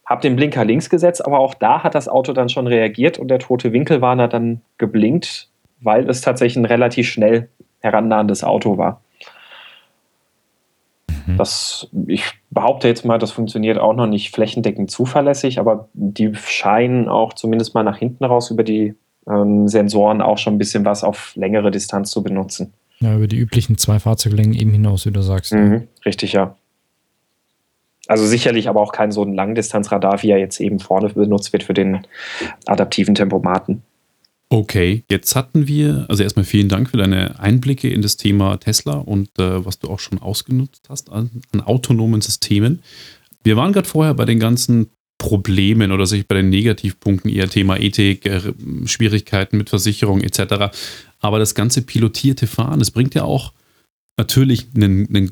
Habe den Blinker links gesetzt, aber auch da hat das Auto dann schon reagiert und der tote Winkelwarner dann geblinkt weil es tatsächlich ein relativ schnell herannahendes Auto war. Mhm. Das, ich behaupte jetzt mal, das funktioniert auch noch nicht flächendeckend zuverlässig, aber die scheinen auch zumindest mal nach hinten raus über die ähm, Sensoren auch schon ein bisschen was auf längere Distanz zu benutzen. Ja, über die üblichen zwei Fahrzeuglängen eben hinaus, wie du sagst. Mhm, richtig, ja. Also sicherlich aber auch kein so ein Langdistanzradar, wie er jetzt eben vorne benutzt wird für den adaptiven Tempomaten. Okay, jetzt hatten wir, also erstmal vielen Dank für deine Einblicke in das Thema Tesla und äh, was du auch schon ausgenutzt hast an, an autonomen Systemen. Wir waren gerade vorher bei den ganzen Problemen oder sich bei den Negativpunkten, eher Thema Ethik, äh, Schwierigkeiten mit Versicherung etc. Aber das ganze pilotierte Fahren, das bringt ja auch natürlich einen, einen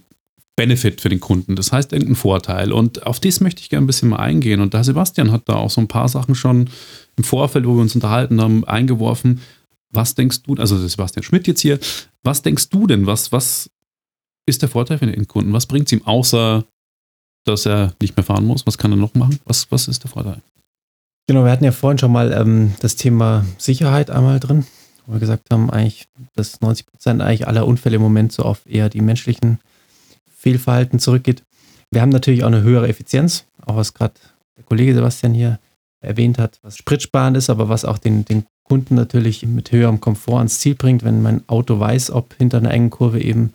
Benefit für den Kunden. Das heißt, irgendeinen Vorteil. Und auf das möchte ich gerne ein bisschen mal eingehen. Und da Sebastian hat da auch so ein paar Sachen schon im Vorfeld, wo wir uns unterhalten haben, eingeworfen. Was denkst du, also Sebastian Schmidt jetzt hier, was denkst du denn, was, was ist der Vorteil für den Endkunden? Was bringt es ihm, außer dass er nicht mehr fahren muss? Was kann er noch machen? Was, was ist der Vorteil? Genau, wir hatten ja vorhin schon mal ähm, das Thema Sicherheit einmal drin, wo wir gesagt haben, eigentlich, dass 90 Prozent eigentlich aller Unfälle im Moment so auf eher die menschlichen Fehlverhalten zurückgeht. Wir haben natürlich auch eine höhere Effizienz, auch was gerade der Kollege Sebastian hier erwähnt hat, was spritsparend ist, aber was auch den, den Kunden natürlich mit höherem Komfort ans Ziel bringt, wenn mein Auto weiß, ob hinter einer engen Kurve eben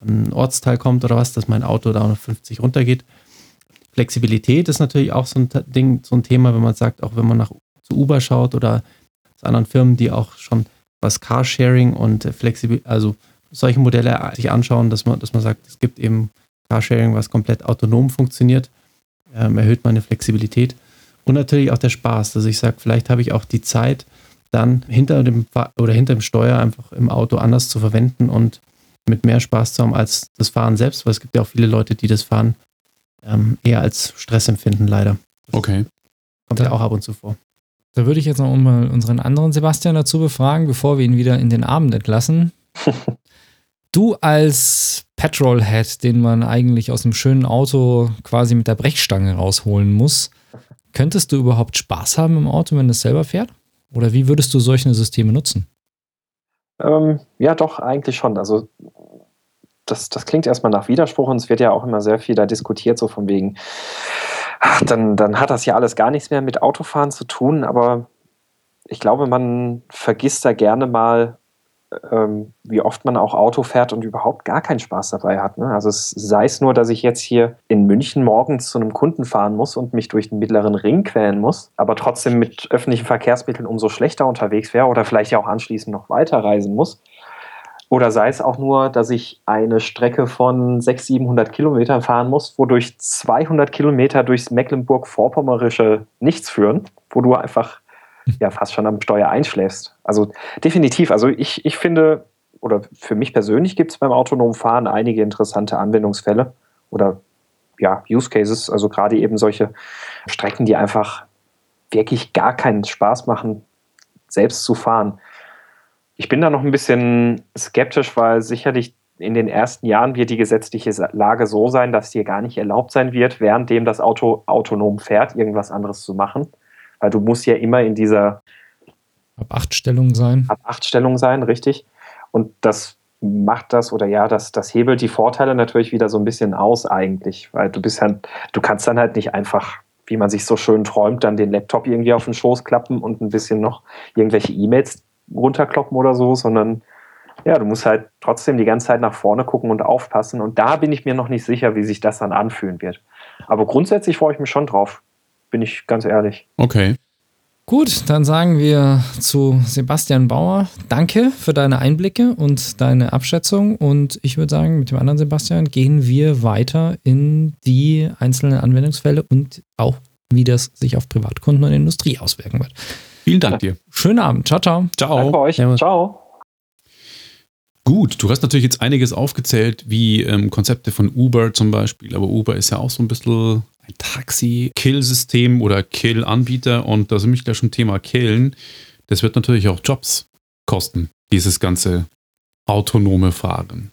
ein Ortsteil kommt oder was, dass mein Auto da auf 50 runtergeht. Flexibilität ist natürlich auch so ein Ding, so ein Thema, wenn man sagt, auch wenn man nach zu Uber schaut oder zu anderen Firmen, die auch schon was Carsharing und Flexibil, also solche Modelle sich anschauen, dass man, dass man sagt, es gibt eben Carsharing, was komplett autonom funktioniert, ähm, erhöht meine Flexibilität und natürlich auch der Spaß, dass ich sage, vielleicht habe ich auch die Zeit, dann hinter dem oder hinter dem Steuer einfach im Auto anders zu verwenden und mit mehr Spaß zu haben als das Fahren selbst, weil es gibt ja auch viele Leute, die das Fahren ähm, eher als Stress empfinden, leider. Okay. Kommt ja auch ab und zu vor. Da würde ich jetzt noch mal unseren anderen Sebastian dazu befragen, bevor wir ihn wieder in den Abend entlassen. du als Petrolhead, den man eigentlich aus einem schönen Auto quasi mit der Brechstange rausholen muss, könntest du überhaupt Spaß haben im Auto, wenn es selber fährt? Oder wie würdest du solche Systeme nutzen? Ähm, ja, doch, eigentlich schon. Also das, das klingt erstmal nach Widerspruch und es wird ja auch immer sehr viel da diskutiert, so von wegen, ach, dann, dann hat das ja alles gar nichts mehr mit Autofahren zu tun, aber ich glaube, man vergisst da gerne mal, ähm, wie oft man auch Auto fährt und überhaupt gar keinen Spaß dabei hat. Ne? Also es sei es nur, dass ich jetzt hier in München morgens zu einem Kunden fahren muss und mich durch den mittleren Ring quälen muss, aber trotzdem mit öffentlichen Verkehrsmitteln umso schlechter unterwegs wäre oder vielleicht ja auch anschließend noch weiterreisen muss. Oder sei es auch nur, dass ich eine Strecke von 600, 700 Kilometern fahren muss, wodurch 200 Kilometer durchs Mecklenburg-Vorpommerische nichts führen, wo du einfach ja fast schon am Steuer einschläfst. Also definitiv. Also ich, ich finde, oder für mich persönlich gibt es beim autonomen Fahren einige interessante Anwendungsfälle oder ja, Use Cases, also gerade eben solche Strecken, die einfach wirklich gar keinen Spaß machen, selbst zu fahren. Ich bin da noch ein bisschen skeptisch, weil sicherlich in den ersten Jahren wird die gesetzliche Lage so sein, dass dir gar nicht erlaubt sein wird, währenddem das Auto autonom fährt, irgendwas anderes zu machen. Weil du musst ja immer in dieser Ab acht Stellung sein. Ab acht Stellung sein, richtig. Und das macht das oder ja, das, das hebelt die Vorteile natürlich wieder so ein bisschen aus eigentlich, weil du bist ja, du kannst dann halt nicht einfach, wie man sich so schön träumt, dann den Laptop irgendwie auf den Schoß klappen und ein bisschen noch irgendwelche E-Mails runterkloppen oder so, sondern ja, du musst halt trotzdem die ganze Zeit nach vorne gucken und aufpassen. Und da bin ich mir noch nicht sicher, wie sich das dann anfühlen wird. Aber grundsätzlich freue ich mich schon drauf, bin ich ganz ehrlich. Okay. Gut, dann sagen wir zu Sebastian Bauer, danke für deine Einblicke und deine Abschätzung. Und ich würde sagen, mit dem anderen Sebastian gehen wir weiter in die einzelnen Anwendungsfälle und auch, wie das sich auf Privatkunden und Industrie auswirken wird. Vielen Dank dir. Schönen Abend. Ciao, ciao. Ciao. Danke euch. Servus. Ciao. Gut, du hast natürlich jetzt einiges aufgezählt, wie ähm, Konzepte von Uber zum Beispiel, aber Uber ist ja auch so ein bisschen ein Taxi-Kill-System oder Kill-Anbieter und da sind wir gleich schon Thema Killen. Das wird natürlich auch Jobs kosten, dieses ganze autonome Fahren.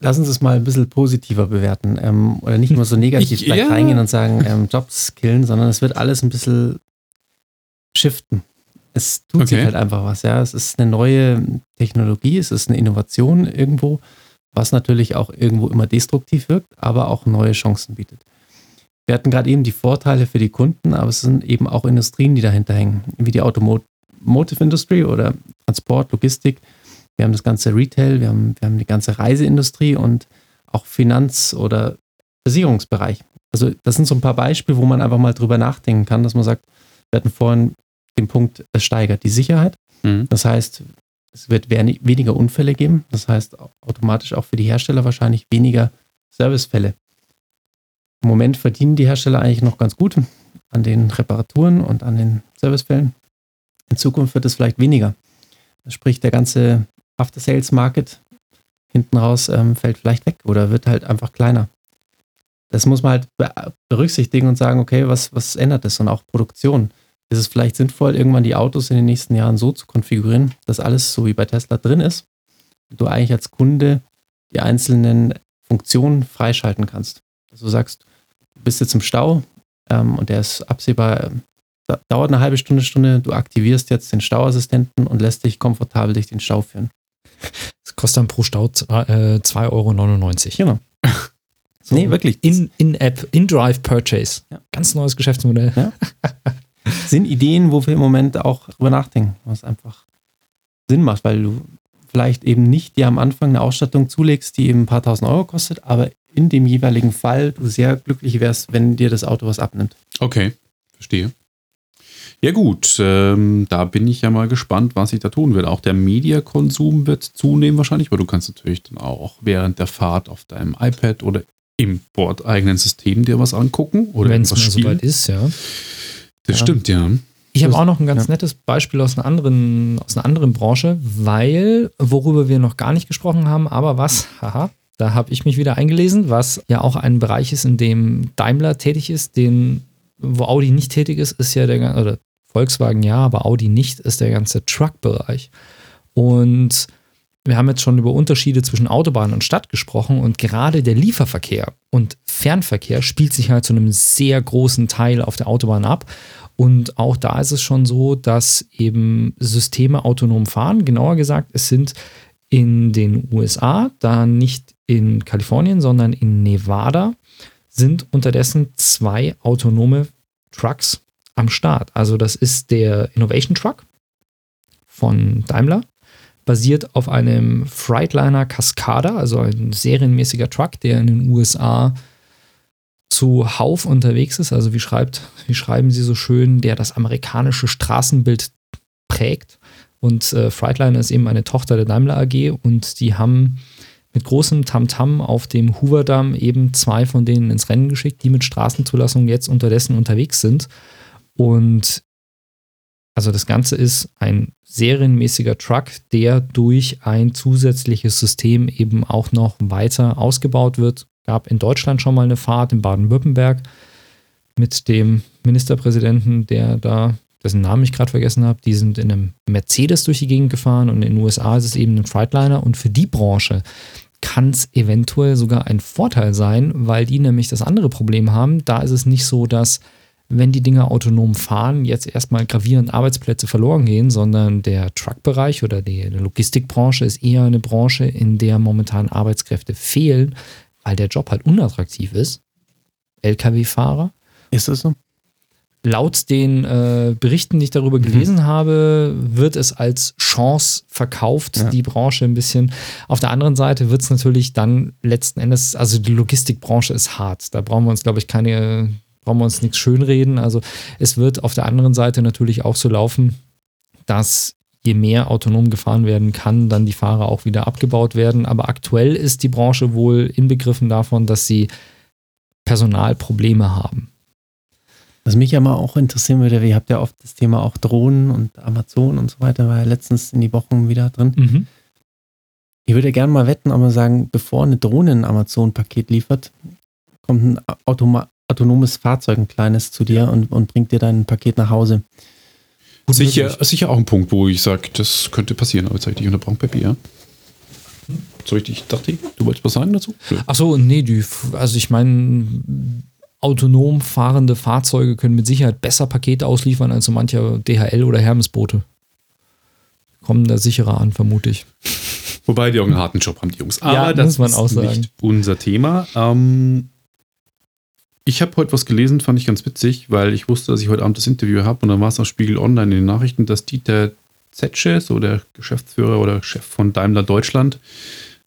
Lass uns es mal ein bisschen positiver bewerten ähm, oder nicht nur so negativ Ich- ja. reingehen und sagen ähm, Jobs killen, sondern es wird alles ein bisschen shiften. Es tut sich Okay. halt einfach was, ja. Es ist eine neue Technologie, es ist eine Innovation irgendwo, was natürlich auch irgendwo immer destruktiv wirkt, aber auch neue Chancen bietet. Wir hatten gerade eben die Vorteile für die Kunden, aber es sind eben auch Industrien, die dahinter hängen, wie die Automotive Industry oder Transport, Logistik. Wir haben das ganze Retail, wir haben, wir haben die ganze Reiseindustrie und auch Finanz- oder Versicherungsbereich. Also das sind so ein paar Beispiele, wo man einfach mal drüber nachdenken kann, dass man sagt, wir hatten vorhin den Punkt, es steigert die Sicherheit. Mhm. Das heißt, es wird wen- weniger Unfälle geben. Das heißt automatisch auch für die Hersteller wahrscheinlich weniger Servicefälle. Im Moment verdienen die Hersteller eigentlich noch ganz gut an den Reparaturen und an den Servicefällen. In Zukunft wird es vielleicht weniger. Sprich, der ganze After-Sales-Market hinten raus ähm, fällt vielleicht weg oder wird halt einfach kleiner. Das muss man halt berücksichtigen und sagen, okay, was, was ändert das? Und auch Produktion. Ist es vielleicht sinnvoll, irgendwann die Autos in den nächsten Jahren so zu konfigurieren, dass alles so wie bei Tesla drin ist? Du eigentlich als Kunde die einzelnen Funktionen freischalten kannst. Also du sagst, bist jetzt im Stau ähm, und der ist absehbar, äh, dauert eine halbe Stunde, Stunde, du aktivierst jetzt den Stauassistenten und lässt dich komfortabel durch den Stau führen. Das kostet dann pro Stau äh, 2,99 Euro. Genau. So nee, wirklich. In-App, in In-Drive Purchase. Ja. Ganz neues Geschäftsmodell. Ja. Sind Ideen, wo wir im Moment auch drüber nachdenken, was einfach Sinn macht, weil du vielleicht eben nicht dir am Anfang eine Ausstattung zulegst, die eben ein paar tausend Euro kostet, aber in dem jeweiligen Fall du sehr glücklich wärst, wenn dir das Auto was abnimmt. Okay, verstehe. Ja gut, ähm, da bin ich ja mal gespannt, was ich da tun will. Auch der Mediakonsum wird zunehmen wahrscheinlich, weil du kannst natürlich dann auch während der Fahrt auf deinem iPad oder im bordeigenen System dir was angucken. Oder Wenn es mal soweit ist, ja. Das ja. stimmt, ja. Ich habe auch noch ein ganz ja. nettes Beispiel aus einer, anderen, aus einer anderen Branche, weil, worüber wir noch gar nicht gesprochen haben, aber was, haha, da habe ich mich wieder eingelesen, was ja auch ein Bereich ist, in dem Daimler tätig ist, den, wo Audi nicht tätig ist, ist ja der, oder Volkswagen ja, aber Audi nicht, ist der ganze Truck-Bereich. Und wir haben jetzt schon über Unterschiede zwischen Autobahn und Stadt gesprochen und gerade der Lieferverkehr und Fernverkehr spielt sich halt zu einem sehr großen Teil auf der Autobahn ab. Und auch da ist es schon so, dass eben Systeme autonom fahren. Genauer gesagt, es sind in den USA, da nicht in Kalifornien, sondern in Nevada, sind unterdessen zwei autonome Trucks am Start. Also das ist der Innovation Truck von Daimler, basiert auf einem Freightliner Cascada, also ein serienmäßiger Truck, der in den USA zuhauf unterwegs ist. Also wie schreibt, wie schreiben sie so schön, der das amerikanische Straßenbild prägt. Und äh, Freightliner ist eben eine Tochter der Daimler AG und die haben mit großem Tamtam -Tam auf dem Hooverdamm eben zwei von denen ins Rennen geschickt, die mit Straßenzulassung jetzt unterdessen unterwegs sind. Und also das Ganze ist ein serienmäßiger Truck, der durch ein zusätzliches System eben auch noch weiter ausgebaut wird gab in Deutschland schon mal eine Fahrt in Baden-Württemberg mit dem Ministerpräsidenten, der da, dessen Namen ich gerade vergessen habe, die sind in einem Mercedes durch die Gegend gefahren und in den USA ist es eben ein Freightliner und für die Branche kann es eventuell sogar ein Vorteil sein, weil die nämlich das andere Problem haben. Da ist es nicht so, dass wenn die Dinger autonom fahren, jetzt erstmal gravierend Arbeitsplätze verloren gehen, sondern der Truckbereich oder die Logistikbranche ist eher eine Branche, in der momentan Arbeitskräfte fehlen, weil der Job halt unattraktiv ist. Lkw-Fahrer. Ist das so? Laut den äh, Berichten, die ich darüber mhm. gelesen mhm. habe, wird es als Chance verkauft, ja. die Branche ein bisschen. Auf der anderen Seite wird es natürlich dann letzten Endes, also die Logistikbranche ist hart. Da brauchen wir uns, glaube ich, keine, brauchen wir uns nichts schönreden. Also es wird auf der anderen Seite natürlich auch so laufen, dass je mehr autonom gefahren werden kann, dann die Fahrer auch wieder abgebaut werden. Aber aktuell ist die Branche wohl inbegriffen davon, dass sie Personalprobleme haben. Was mich aber auch interessieren würde, ihr habt ja oft das Thema auch Drohnen und Amazon und so weiter, war ja letztens in die Wochen wieder drin. Mhm. Ich würde gerne mal wetten, aber sagen, bevor eine Drohne ein Amazon-Paket liefert, kommt ein Automa autonomes Fahrzeug, ein kleines zu dir und, und bringt dir dein Paket nach Hause. Sicher, sicher auch ein Punkt, wo ich sage, das könnte passieren, aber jetzt habe ich dich unterbrochen, Peppi, ja? So ich dachte, du wolltest was sagen dazu? Ach so, nee, die, also ich meine, autonom fahrende Fahrzeuge können mit Sicherheit besser Pakete ausliefern als so mancher DHL oder Hermesboote. Kommen da sicherer an, vermute ich. Wobei die auch einen harten Job haben, die Jungs. Aber ja, das muss man auch sagen. nicht unser Thema. Ähm, ich habe heute was gelesen, fand ich ganz witzig, weil ich wusste, dass ich heute Abend das Interview habe und dann war es auf Spiegel Online in den Nachrichten, dass Dieter Zetsche, so der Geschäftsführer oder Chef von Daimler Deutschland,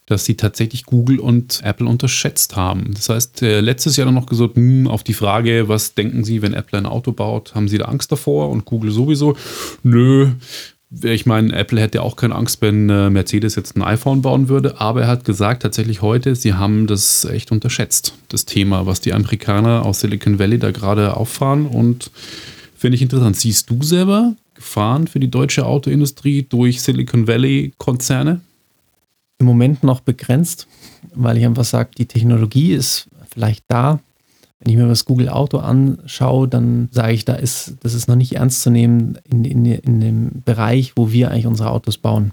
dass sie tatsächlich Google und Apple unterschätzt haben. Das heißt, äh, letztes Jahr dann noch gesagt, hm, auf die Frage, was denken Sie, wenn Apple ein Auto baut, haben Sie da Angst davor? Und Google sowieso, nö, ich meine, Apple hätte auch keine Angst, wenn äh, Mercedes jetzt ein iPhone bauen würde, aber er hat gesagt tatsächlich heute, sie haben das echt unterschätzt, das Thema, was die Amerikaner aus Silicon Valley da gerade auffahren und finde ich interessant. Siehst du selber Gefahren für die deutsche Autoindustrie durch Silicon Valley Konzerne? Im Moment noch begrenzt, weil ich einfach sage, die Technologie ist vielleicht da. Wenn ich mir das Google Auto anschaue, dann sage ich, da ist, das ist noch nicht ernst zu nehmen in, in, in dem Bereich, wo wir eigentlich unsere Autos bauen.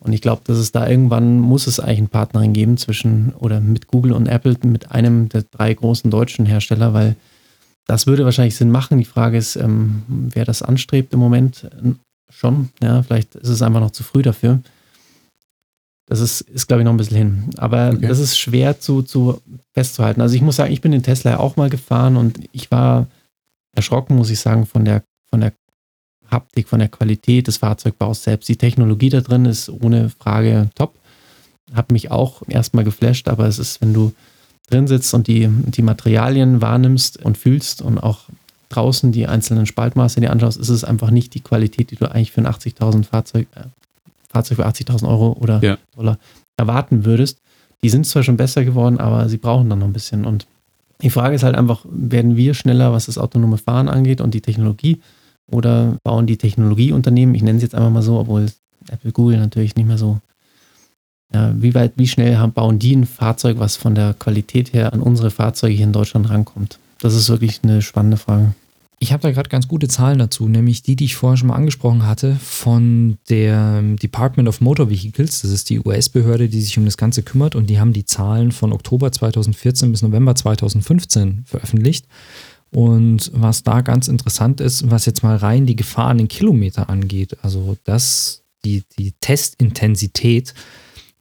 Und ich glaube, dass es da irgendwann muss es eigentlich einen Partnerin geben zwischen oder mit Google und Apple, mit einem der drei großen deutschen Hersteller, weil das würde wahrscheinlich Sinn machen. Die Frage ist, ähm, wer das anstrebt im Moment schon. Ja, vielleicht ist es einfach noch zu früh dafür. Das ist, ist glaube ich, noch ein bisschen hin. Aber okay. das ist schwer zu, zu festzuhalten. Also ich muss sagen, ich bin den Tesla auch mal gefahren und ich war erschrocken, muss ich sagen, von der, von der Haptik, von der Qualität des Fahrzeugbaus selbst. Die Technologie da drin ist ohne Frage top. Hat mich auch erstmal geflasht, aber es ist, wenn du drin sitzt und die, die Materialien wahrnimmst und fühlst und auch draußen die einzelnen Spaltmaße dir anschaust, ist es einfach nicht die Qualität, die du eigentlich für ein 80.000 Fahrzeug, äh, Fahrzeug für 80.000 Euro oder ja. Dollar erwarten würdest. Die sind zwar schon besser geworden, aber sie brauchen dann noch ein bisschen. Und die Frage ist halt einfach, werden wir schneller, was das autonome Fahren angeht und die Technologie? Oder bauen die Technologieunternehmen, ich nenne es jetzt einfach mal so, obwohl Apple, Google natürlich nicht mehr so ja, wie weit, wie schnell haben, bauen die ein Fahrzeug, was von der Qualität her an unsere Fahrzeuge hier in Deutschland rankommt? Das ist wirklich eine spannende Frage. Ich habe da gerade ganz gute Zahlen dazu, nämlich die, die ich vorher schon mal angesprochen hatte, von der Department of Motor Vehicles. Das ist die US-Behörde, die sich um das Ganze kümmert und die haben die Zahlen von Oktober 2014 bis November 2015 veröffentlicht. Und was da ganz interessant ist, was jetzt mal rein die gefahrenen Kilometer angeht, also das, die, die Testintensität,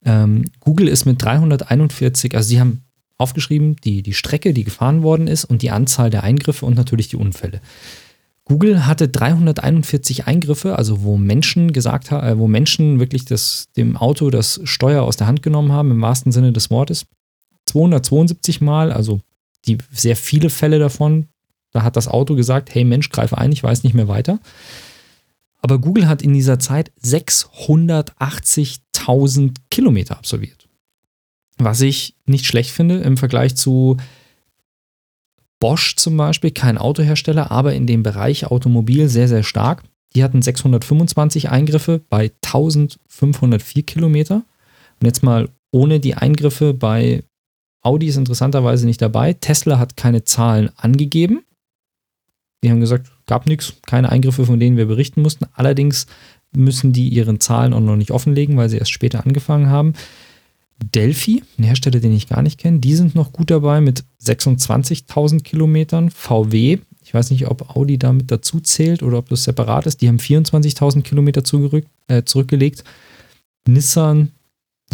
ähm, Google ist mit 341, also sie haben aufgeschrieben, die, die Strecke, die gefahren worden ist und die Anzahl der Eingriffe und natürlich die Unfälle. Google hatte 341 Eingriffe, also wo Menschen gesagt haben, äh, wo Menschen wirklich das, dem Auto das Steuer aus der Hand genommen haben, im wahrsten Sinne des Wortes. 272 Mal, also die sehr viele Fälle davon. Da hat das Auto gesagt, hey Mensch, greife ein, ich weiß nicht mehr weiter. Aber Google hat in dieser Zeit 680.000 Kilometer absolviert. Was ich nicht schlecht finde im Vergleich zu Bosch zum Beispiel, kein Autohersteller, aber in dem Bereich Automobil sehr, sehr stark. Die hatten 625 Eingriffe bei 1504 Kilometer. Und jetzt mal ohne die Eingriffe bei Audi ist interessanterweise nicht dabei. Tesla hat keine Zahlen angegeben. Die haben gesagt, gab nichts, keine Eingriffe, von denen wir berichten mussten. Allerdings müssen die ihren Zahlen auch noch nicht offenlegen, weil sie erst später angefangen haben. Delphi, ein Hersteller, den ich gar nicht kenne, die sind noch gut dabei mit 26.000 Kilometern. VW, ich weiß nicht, ob Audi damit dazu zählt oder ob das separat ist, die haben 24.000 Kilometer äh, zurückgelegt. Nissan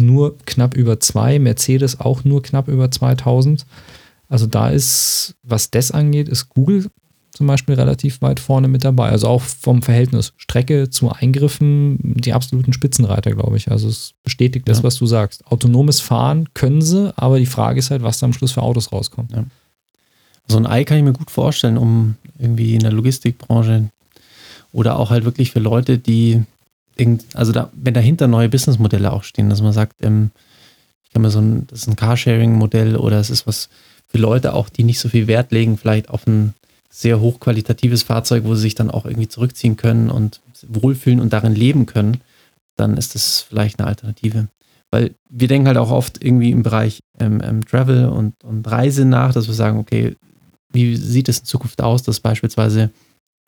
nur knapp über zwei, Mercedes auch nur knapp über 2000. Also da ist, was das angeht, ist Google zum Beispiel relativ weit vorne mit dabei. Also auch vom Verhältnis Strecke zu Eingriffen die absoluten Spitzenreiter, glaube ich. Also es bestätigt das, ja. was du sagst. Autonomes Fahren können sie, aber die Frage ist halt, was da am Schluss für Autos rauskommt. Ja. So ein Ei kann ich mir gut vorstellen, um irgendwie in der Logistikbranche oder auch halt wirklich für Leute, die also da, wenn dahinter neue Businessmodelle auch stehen, dass man sagt, ähm, ich kann mir so ein, das ist ein Carsharing-Modell oder es ist was für Leute auch, die nicht so viel Wert legen, vielleicht auf ein sehr hochqualitatives Fahrzeug, wo sie sich dann auch irgendwie zurückziehen können und wohlfühlen und darin leben können, dann ist das vielleicht eine Alternative. Weil wir denken halt auch oft irgendwie im Bereich ähm, ähm, Travel und, und Reise nach, dass wir sagen, okay, wie sieht es in Zukunft aus, dass beispielsweise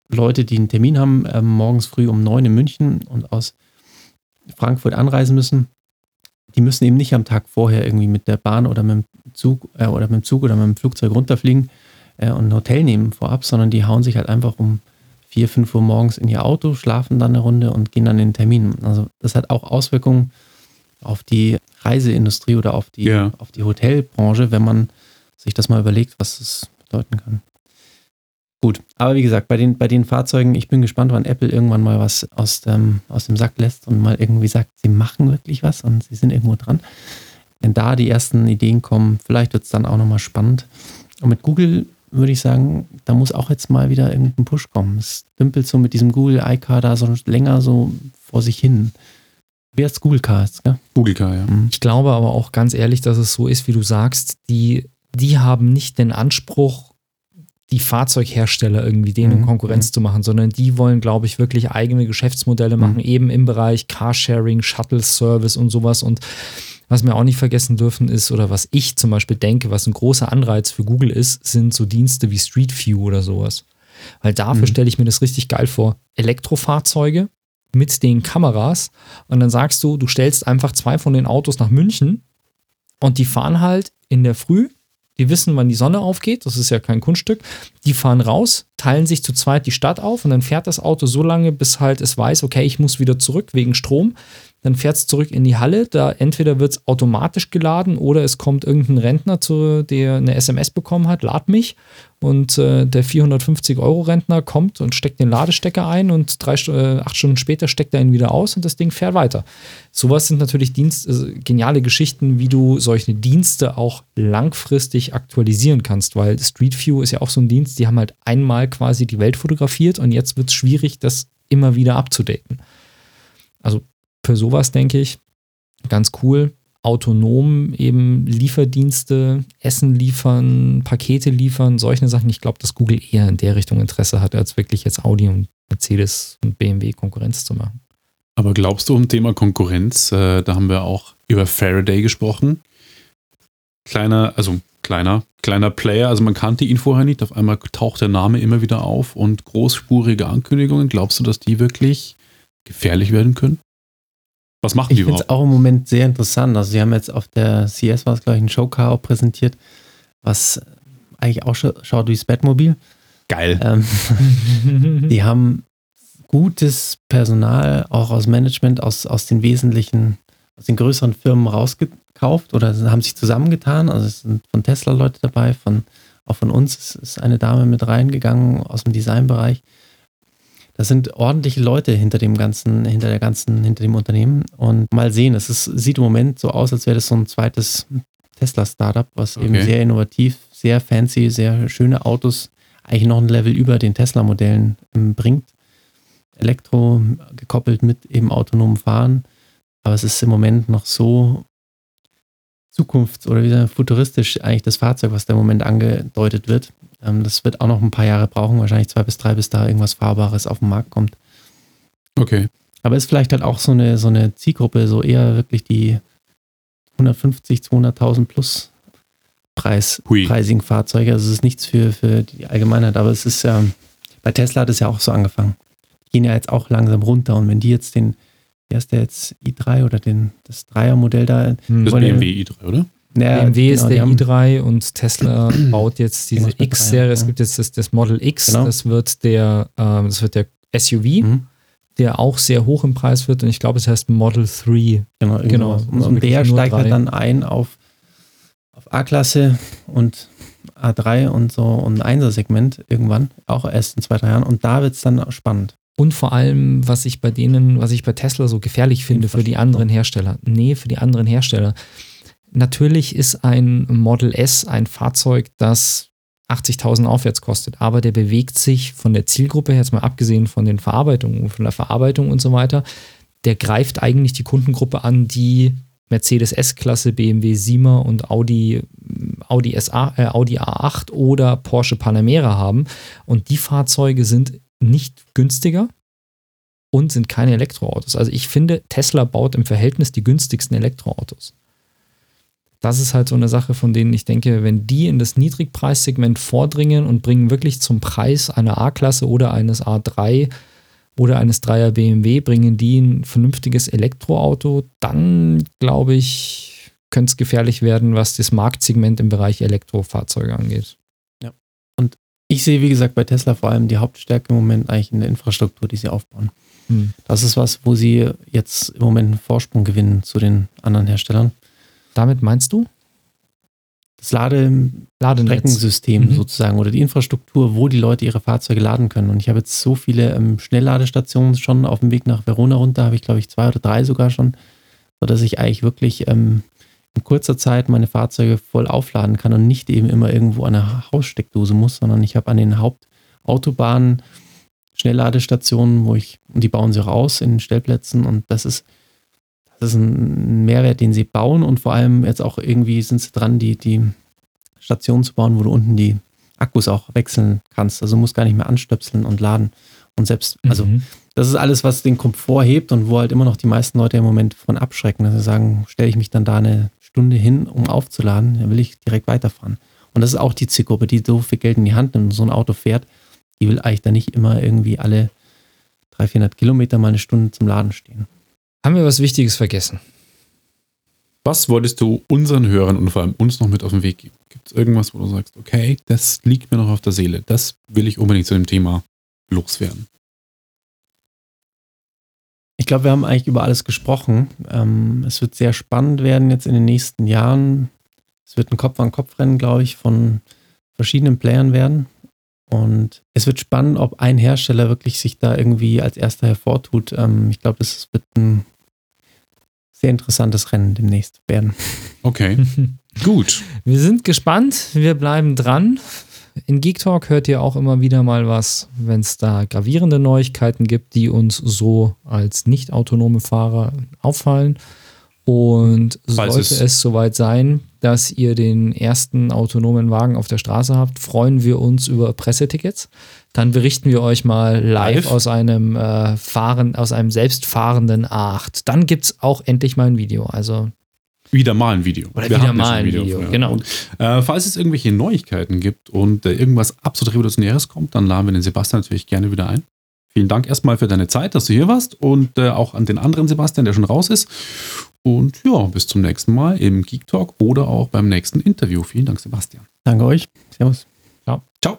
Leute, die einen Termin haben, ähm, morgens früh um neun in München und aus Frankfurt anreisen müssen, die müssen eben nicht am Tag vorher irgendwie mit der Bahn oder mit dem Zug äh, oder mit dem Zug oder mit dem Flugzeug runterfliegen, äh, und ein Hotel nehmen vorab, sondern die hauen sich halt einfach um 4, 5 Uhr morgens in ihr Auto, schlafen dann eine Runde und gehen dann in den Termin. Also das hat auch Auswirkungen auf die Reiseindustrie oder auf die, ja. auf die Hotelbranche, wenn man sich das mal überlegt, was das bedeuten kann. Gut, aber wie gesagt, bei den, bei den Fahrzeugen, ich bin gespannt, wann Apple irgendwann mal was aus dem, aus dem Sack lässt und mal irgendwie sagt, sie machen wirklich was und sie sind irgendwo dran. Wenn da die ersten Ideen kommen, vielleicht wird es dann auch nochmal spannend. Und mit Google würde ich sagen, da muss auch jetzt mal wieder irgendein Push kommen. Es dümpelt so mit diesem Google iCar da so länger so vor sich hin. Wer ist Google Car? Gell? Google Car, ja. Mhm. Ich glaube aber auch ganz ehrlich, dass es so ist, wie du sagst, die, die haben nicht den Anspruch, die Fahrzeughersteller irgendwie denen Mhm. Konkurrenz Mhm. zu machen, sondern die wollen, glaube ich, wirklich eigene Geschäftsmodelle Mhm. machen, eben im Bereich Carsharing, Shuttle-Service und sowas. Und was wir auch nicht vergessen dürfen ist, oder was ich zum Beispiel denke, was ein großer Anreiz für Google ist, sind so Dienste wie Street View oder sowas. Weil dafür Mhm. stelle ich mir das richtig geil vor. Elektrofahrzeuge mit den Kameras und dann sagst du, du stellst einfach zwei von den Autos nach München und die fahren halt in der Früh. Die wissen, wann die Sonne aufgeht. Das ist ja kein Kunststück. Die fahren raus, teilen sich zu zweit die Stadt auf und dann fährt das Auto so lange, bis halt es weiß, okay, ich muss wieder zurück wegen Strom. Dann fährt es zurück in die Halle. Da entweder wird es automatisch geladen oder es kommt irgendein Rentner, zu, der eine SMS bekommen hat, lad mich. Und äh, der 450-Euro-Rentner kommt und steckt den Ladestecker ein und drei, äh, acht Stunden später steckt er ihn wieder aus und das Ding fährt weiter. Sowas sind natürlich Dienst, äh, geniale Geschichten, wie du solche Dienste auch langfristig aktualisieren kannst, weil Street View ist ja auch so ein Dienst, die haben halt einmal quasi die Welt fotografiert und jetzt wird es schwierig, das immer wieder abzudaten. Also für sowas denke ich, ganz cool. Autonom eben Lieferdienste, Essen liefern, Pakete liefern, solche Sachen. Ich glaube, dass Google eher in der Richtung Interesse hat, als wirklich jetzt Audi und Mercedes und BMW Konkurrenz zu machen. Aber glaubst du, um Thema Konkurrenz, äh, da haben wir auch über Faraday gesprochen. Kleiner, also kleiner, kleiner Player, also man kannte ihn vorher nicht, auf einmal taucht der Name immer wieder auf und großspurige Ankündigungen. Glaubst du, dass die wirklich gefährlich werden können? Was machen die Ich finde es überhaupt? auch im Moment sehr interessant. Also sie haben jetzt auf der CS war es, glaube ich, ein Showcar auch präsentiert, was eigentlich auch scha schaut wie das Batmobil. Geil. Ähm, die haben gutes Personal, auch aus Management, aus, aus den wesentlichen, aus den größeren Firmen rausgekauft oder haben sich zusammengetan. Also es sind von Tesla Leute dabei, von, auch von uns ist eine Dame mit reingegangen aus dem Designbereich. Das sind ordentliche Leute hinter dem ganzen, hinter der ganzen, hinter dem Unternehmen. Und mal sehen, es ist, sieht im Moment so aus, als wäre das so ein zweites Tesla-Startup, was eben Okay. sehr innovativ, sehr fancy, sehr schöne Autos, eigentlich noch ein Level über den Tesla-Modellen ähm, bringt. Elektro gekoppelt mit eben autonomem Fahren. Aber es ist im Moment noch so zukunfts- oder wieder futuristisch eigentlich das Fahrzeug, was da im Moment angedeutet wird. Ähm, das wird auch noch ein paar Jahre brauchen, wahrscheinlich zwei bis drei, bis da irgendwas Fahrbares auf den Markt kommt. Okay. Aber ist vielleicht halt auch so eine, so eine Zielgruppe, so eher wirklich die 150, 200.000 plus Preis, Hui. preisigen Fahrzeuge. Also es ist nichts für, für die Allgemeinheit, aber es ist ja, bei Tesla hat es ja auch so angefangen. Die gehen ja jetzt auch langsam runter und wenn die jetzt den, wie heißt der jetzt, i3 oder den, das Dreier-Modell da, Hm. Das BMW i3, oder? Naja, BMW ist genau, die der haben- i3 und Tesla baut jetzt diese X-Serie. Es ja. gibt jetzt das, das Model X, Genau. das wird der, ähm, das wird der SUV, Mhm, der auch sehr hoch im Preis wird und ich glaube, es heißt Model 3. genau, Genau, also Und, und der steigt halt dann ein auf, auf A-Klasse und A3 und so und ein 1er-Segment irgendwann, auch erst in zwei, drei Jahren. Und da wird es dann spannend. Und vor allem, was ich bei denen, was ich bei Tesla so gefährlich finde für die anderen Hersteller. Nee, für die anderen Hersteller. Natürlich ist ein Model S ein Fahrzeug, das 80.000 aufwärts kostet, aber der bewegt sich von der Zielgruppe, her, jetzt mal abgesehen von den Verarbeitungen, von der Verarbeitung und so weiter, der greift eigentlich die Kundengruppe an, die Mercedes S-Klasse, BMW 7er und Audi, Audi, SA, äh, Audi A8 oder Porsche Panamera haben. Und die Fahrzeuge sind nicht günstiger und sind keine Elektroautos. Also ich finde, Tesla baut im Verhältnis die günstigsten Elektroautos. Das ist halt so eine Sache, von denen ich denke, wenn die in das Niedrigpreissegment vordringen und bringen wirklich zum Preis einer A-Klasse oder eines A3 oder eines 3er BMW, bringen die ein vernünftiges Elektroauto, dann glaube ich, könnte es gefährlich werden, was das Marktsegment im Bereich Elektrofahrzeuge angeht. Ich sehe, wie gesagt, bei Tesla vor allem die Hauptstärke im Moment eigentlich in der Infrastruktur, die sie aufbauen. Hm. Das ist was, wo sie jetzt im Moment einen Vorsprung gewinnen zu den anderen Herstellern. Damit meinst du? Das Ladestreckensystem Mhm. sozusagen oder die Infrastruktur, wo die Leute ihre Fahrzeuge laden können. Und ich habe jetzt so viele ähm, Schnellladestationen schon auf dem Weg nach Verona runter, habe ich glaube ich zwei oder drei sogar schon, sodass ich eigentlich wirklich ähm, in kurzer Zeit meine Fahrzeuge voll aufladen kann und nicht eben immer irgendwo an einer Haussteckdose muss, sondern ich habe an den Hauptautobahnen Schnellladestationen, wo ich, und die bauen sie auch aus in den Stellplätzen und das ist, das ist ein Mehrwert, den sie bauen und vor allem jetzt auch irgendwie sind sie dran, die, die Station zu bauen, wo du unten die Akkus auch wechseln kannst. Also musst gar nicht mehr anstöpseln und laden. Und selbst, also Mhm. das ist alles, was den Komfort hebt und wo halt immer noch die meisten Leute im Moment von abschrecken. Also sagen, stelle ich mich dann da eine Stunde hin, um aufzuladen, dann will ich direkt weiterfahren. Und das ist auch die Zielgruppe, die so viel Geld in die Hand nimmt und so ein Auto fährt. Die will eigentlich da nicht immer irgendwie alle 300, 400 Kilometer mal eine Stunde zum Laden stehen. Haben wir was Wichtiges vergessen? Was wolltest du unseren Hörern und vor allem uns noch mit auf den Weg geben? Gibt es irgendwas, wo du sagst, okay, das liegt mir noch auf der Seele, das will ich unbedingt zu dem Thema loswerden? Ich glaube, wir haben eigentlich über alles gesprochen. Ähm, es wird sehr spannend werden jetzt in den nächsten Jahren. Es wird ein Kopf-an-Kopf-Rennen, glaube ich, von verschiedenen Playern werden. Und es wird spannend, ob ein Hersteller wirklich sich da irgendwie als erster hervortut. Ähm, ich glaube, das wird ein sehr interessantes Rennen demnächst werden. Okay, gut. Wir sind gespannt, wir bleiben dran. In Geek Talk hört ihr auch immer wieder mal was, wenn es da gravierende Neuigkeiten gibt, die uns so als nicht autonome Fahrer auffallen. Und Falls sollte es- es, soweit sein, dass ihr den ersten autonomen Wagen auf der Straße habt, freuen wir uns über Pressetickets. Dann berichten wir euch mal live, Live? aus einem äh, Fahren, aus einem selbstfahrenden A8. Dann gibt es auch endlich mal ein Video. Also Wieder mal ein Video. Oder Wir wieder mal ein Video, vorher. genau. Und, äh, falls es irgendwelche Neuigkeiten gibt und äh, irgendwas absolut Revolutionäres kommt, dann laden wir den Sebastian natürlich gerne wieder ein. Vielen Dank erstmal für deine Zeit, dass du hier warst und äh, auch an den anderen Sebastian, der schon raus ist. Und ja, bis zum nächsten Mal im Geek Talk oder auch beim nächsten Interview. Vielen Dank, Sebastian. Danke euch. Servus. Ciao.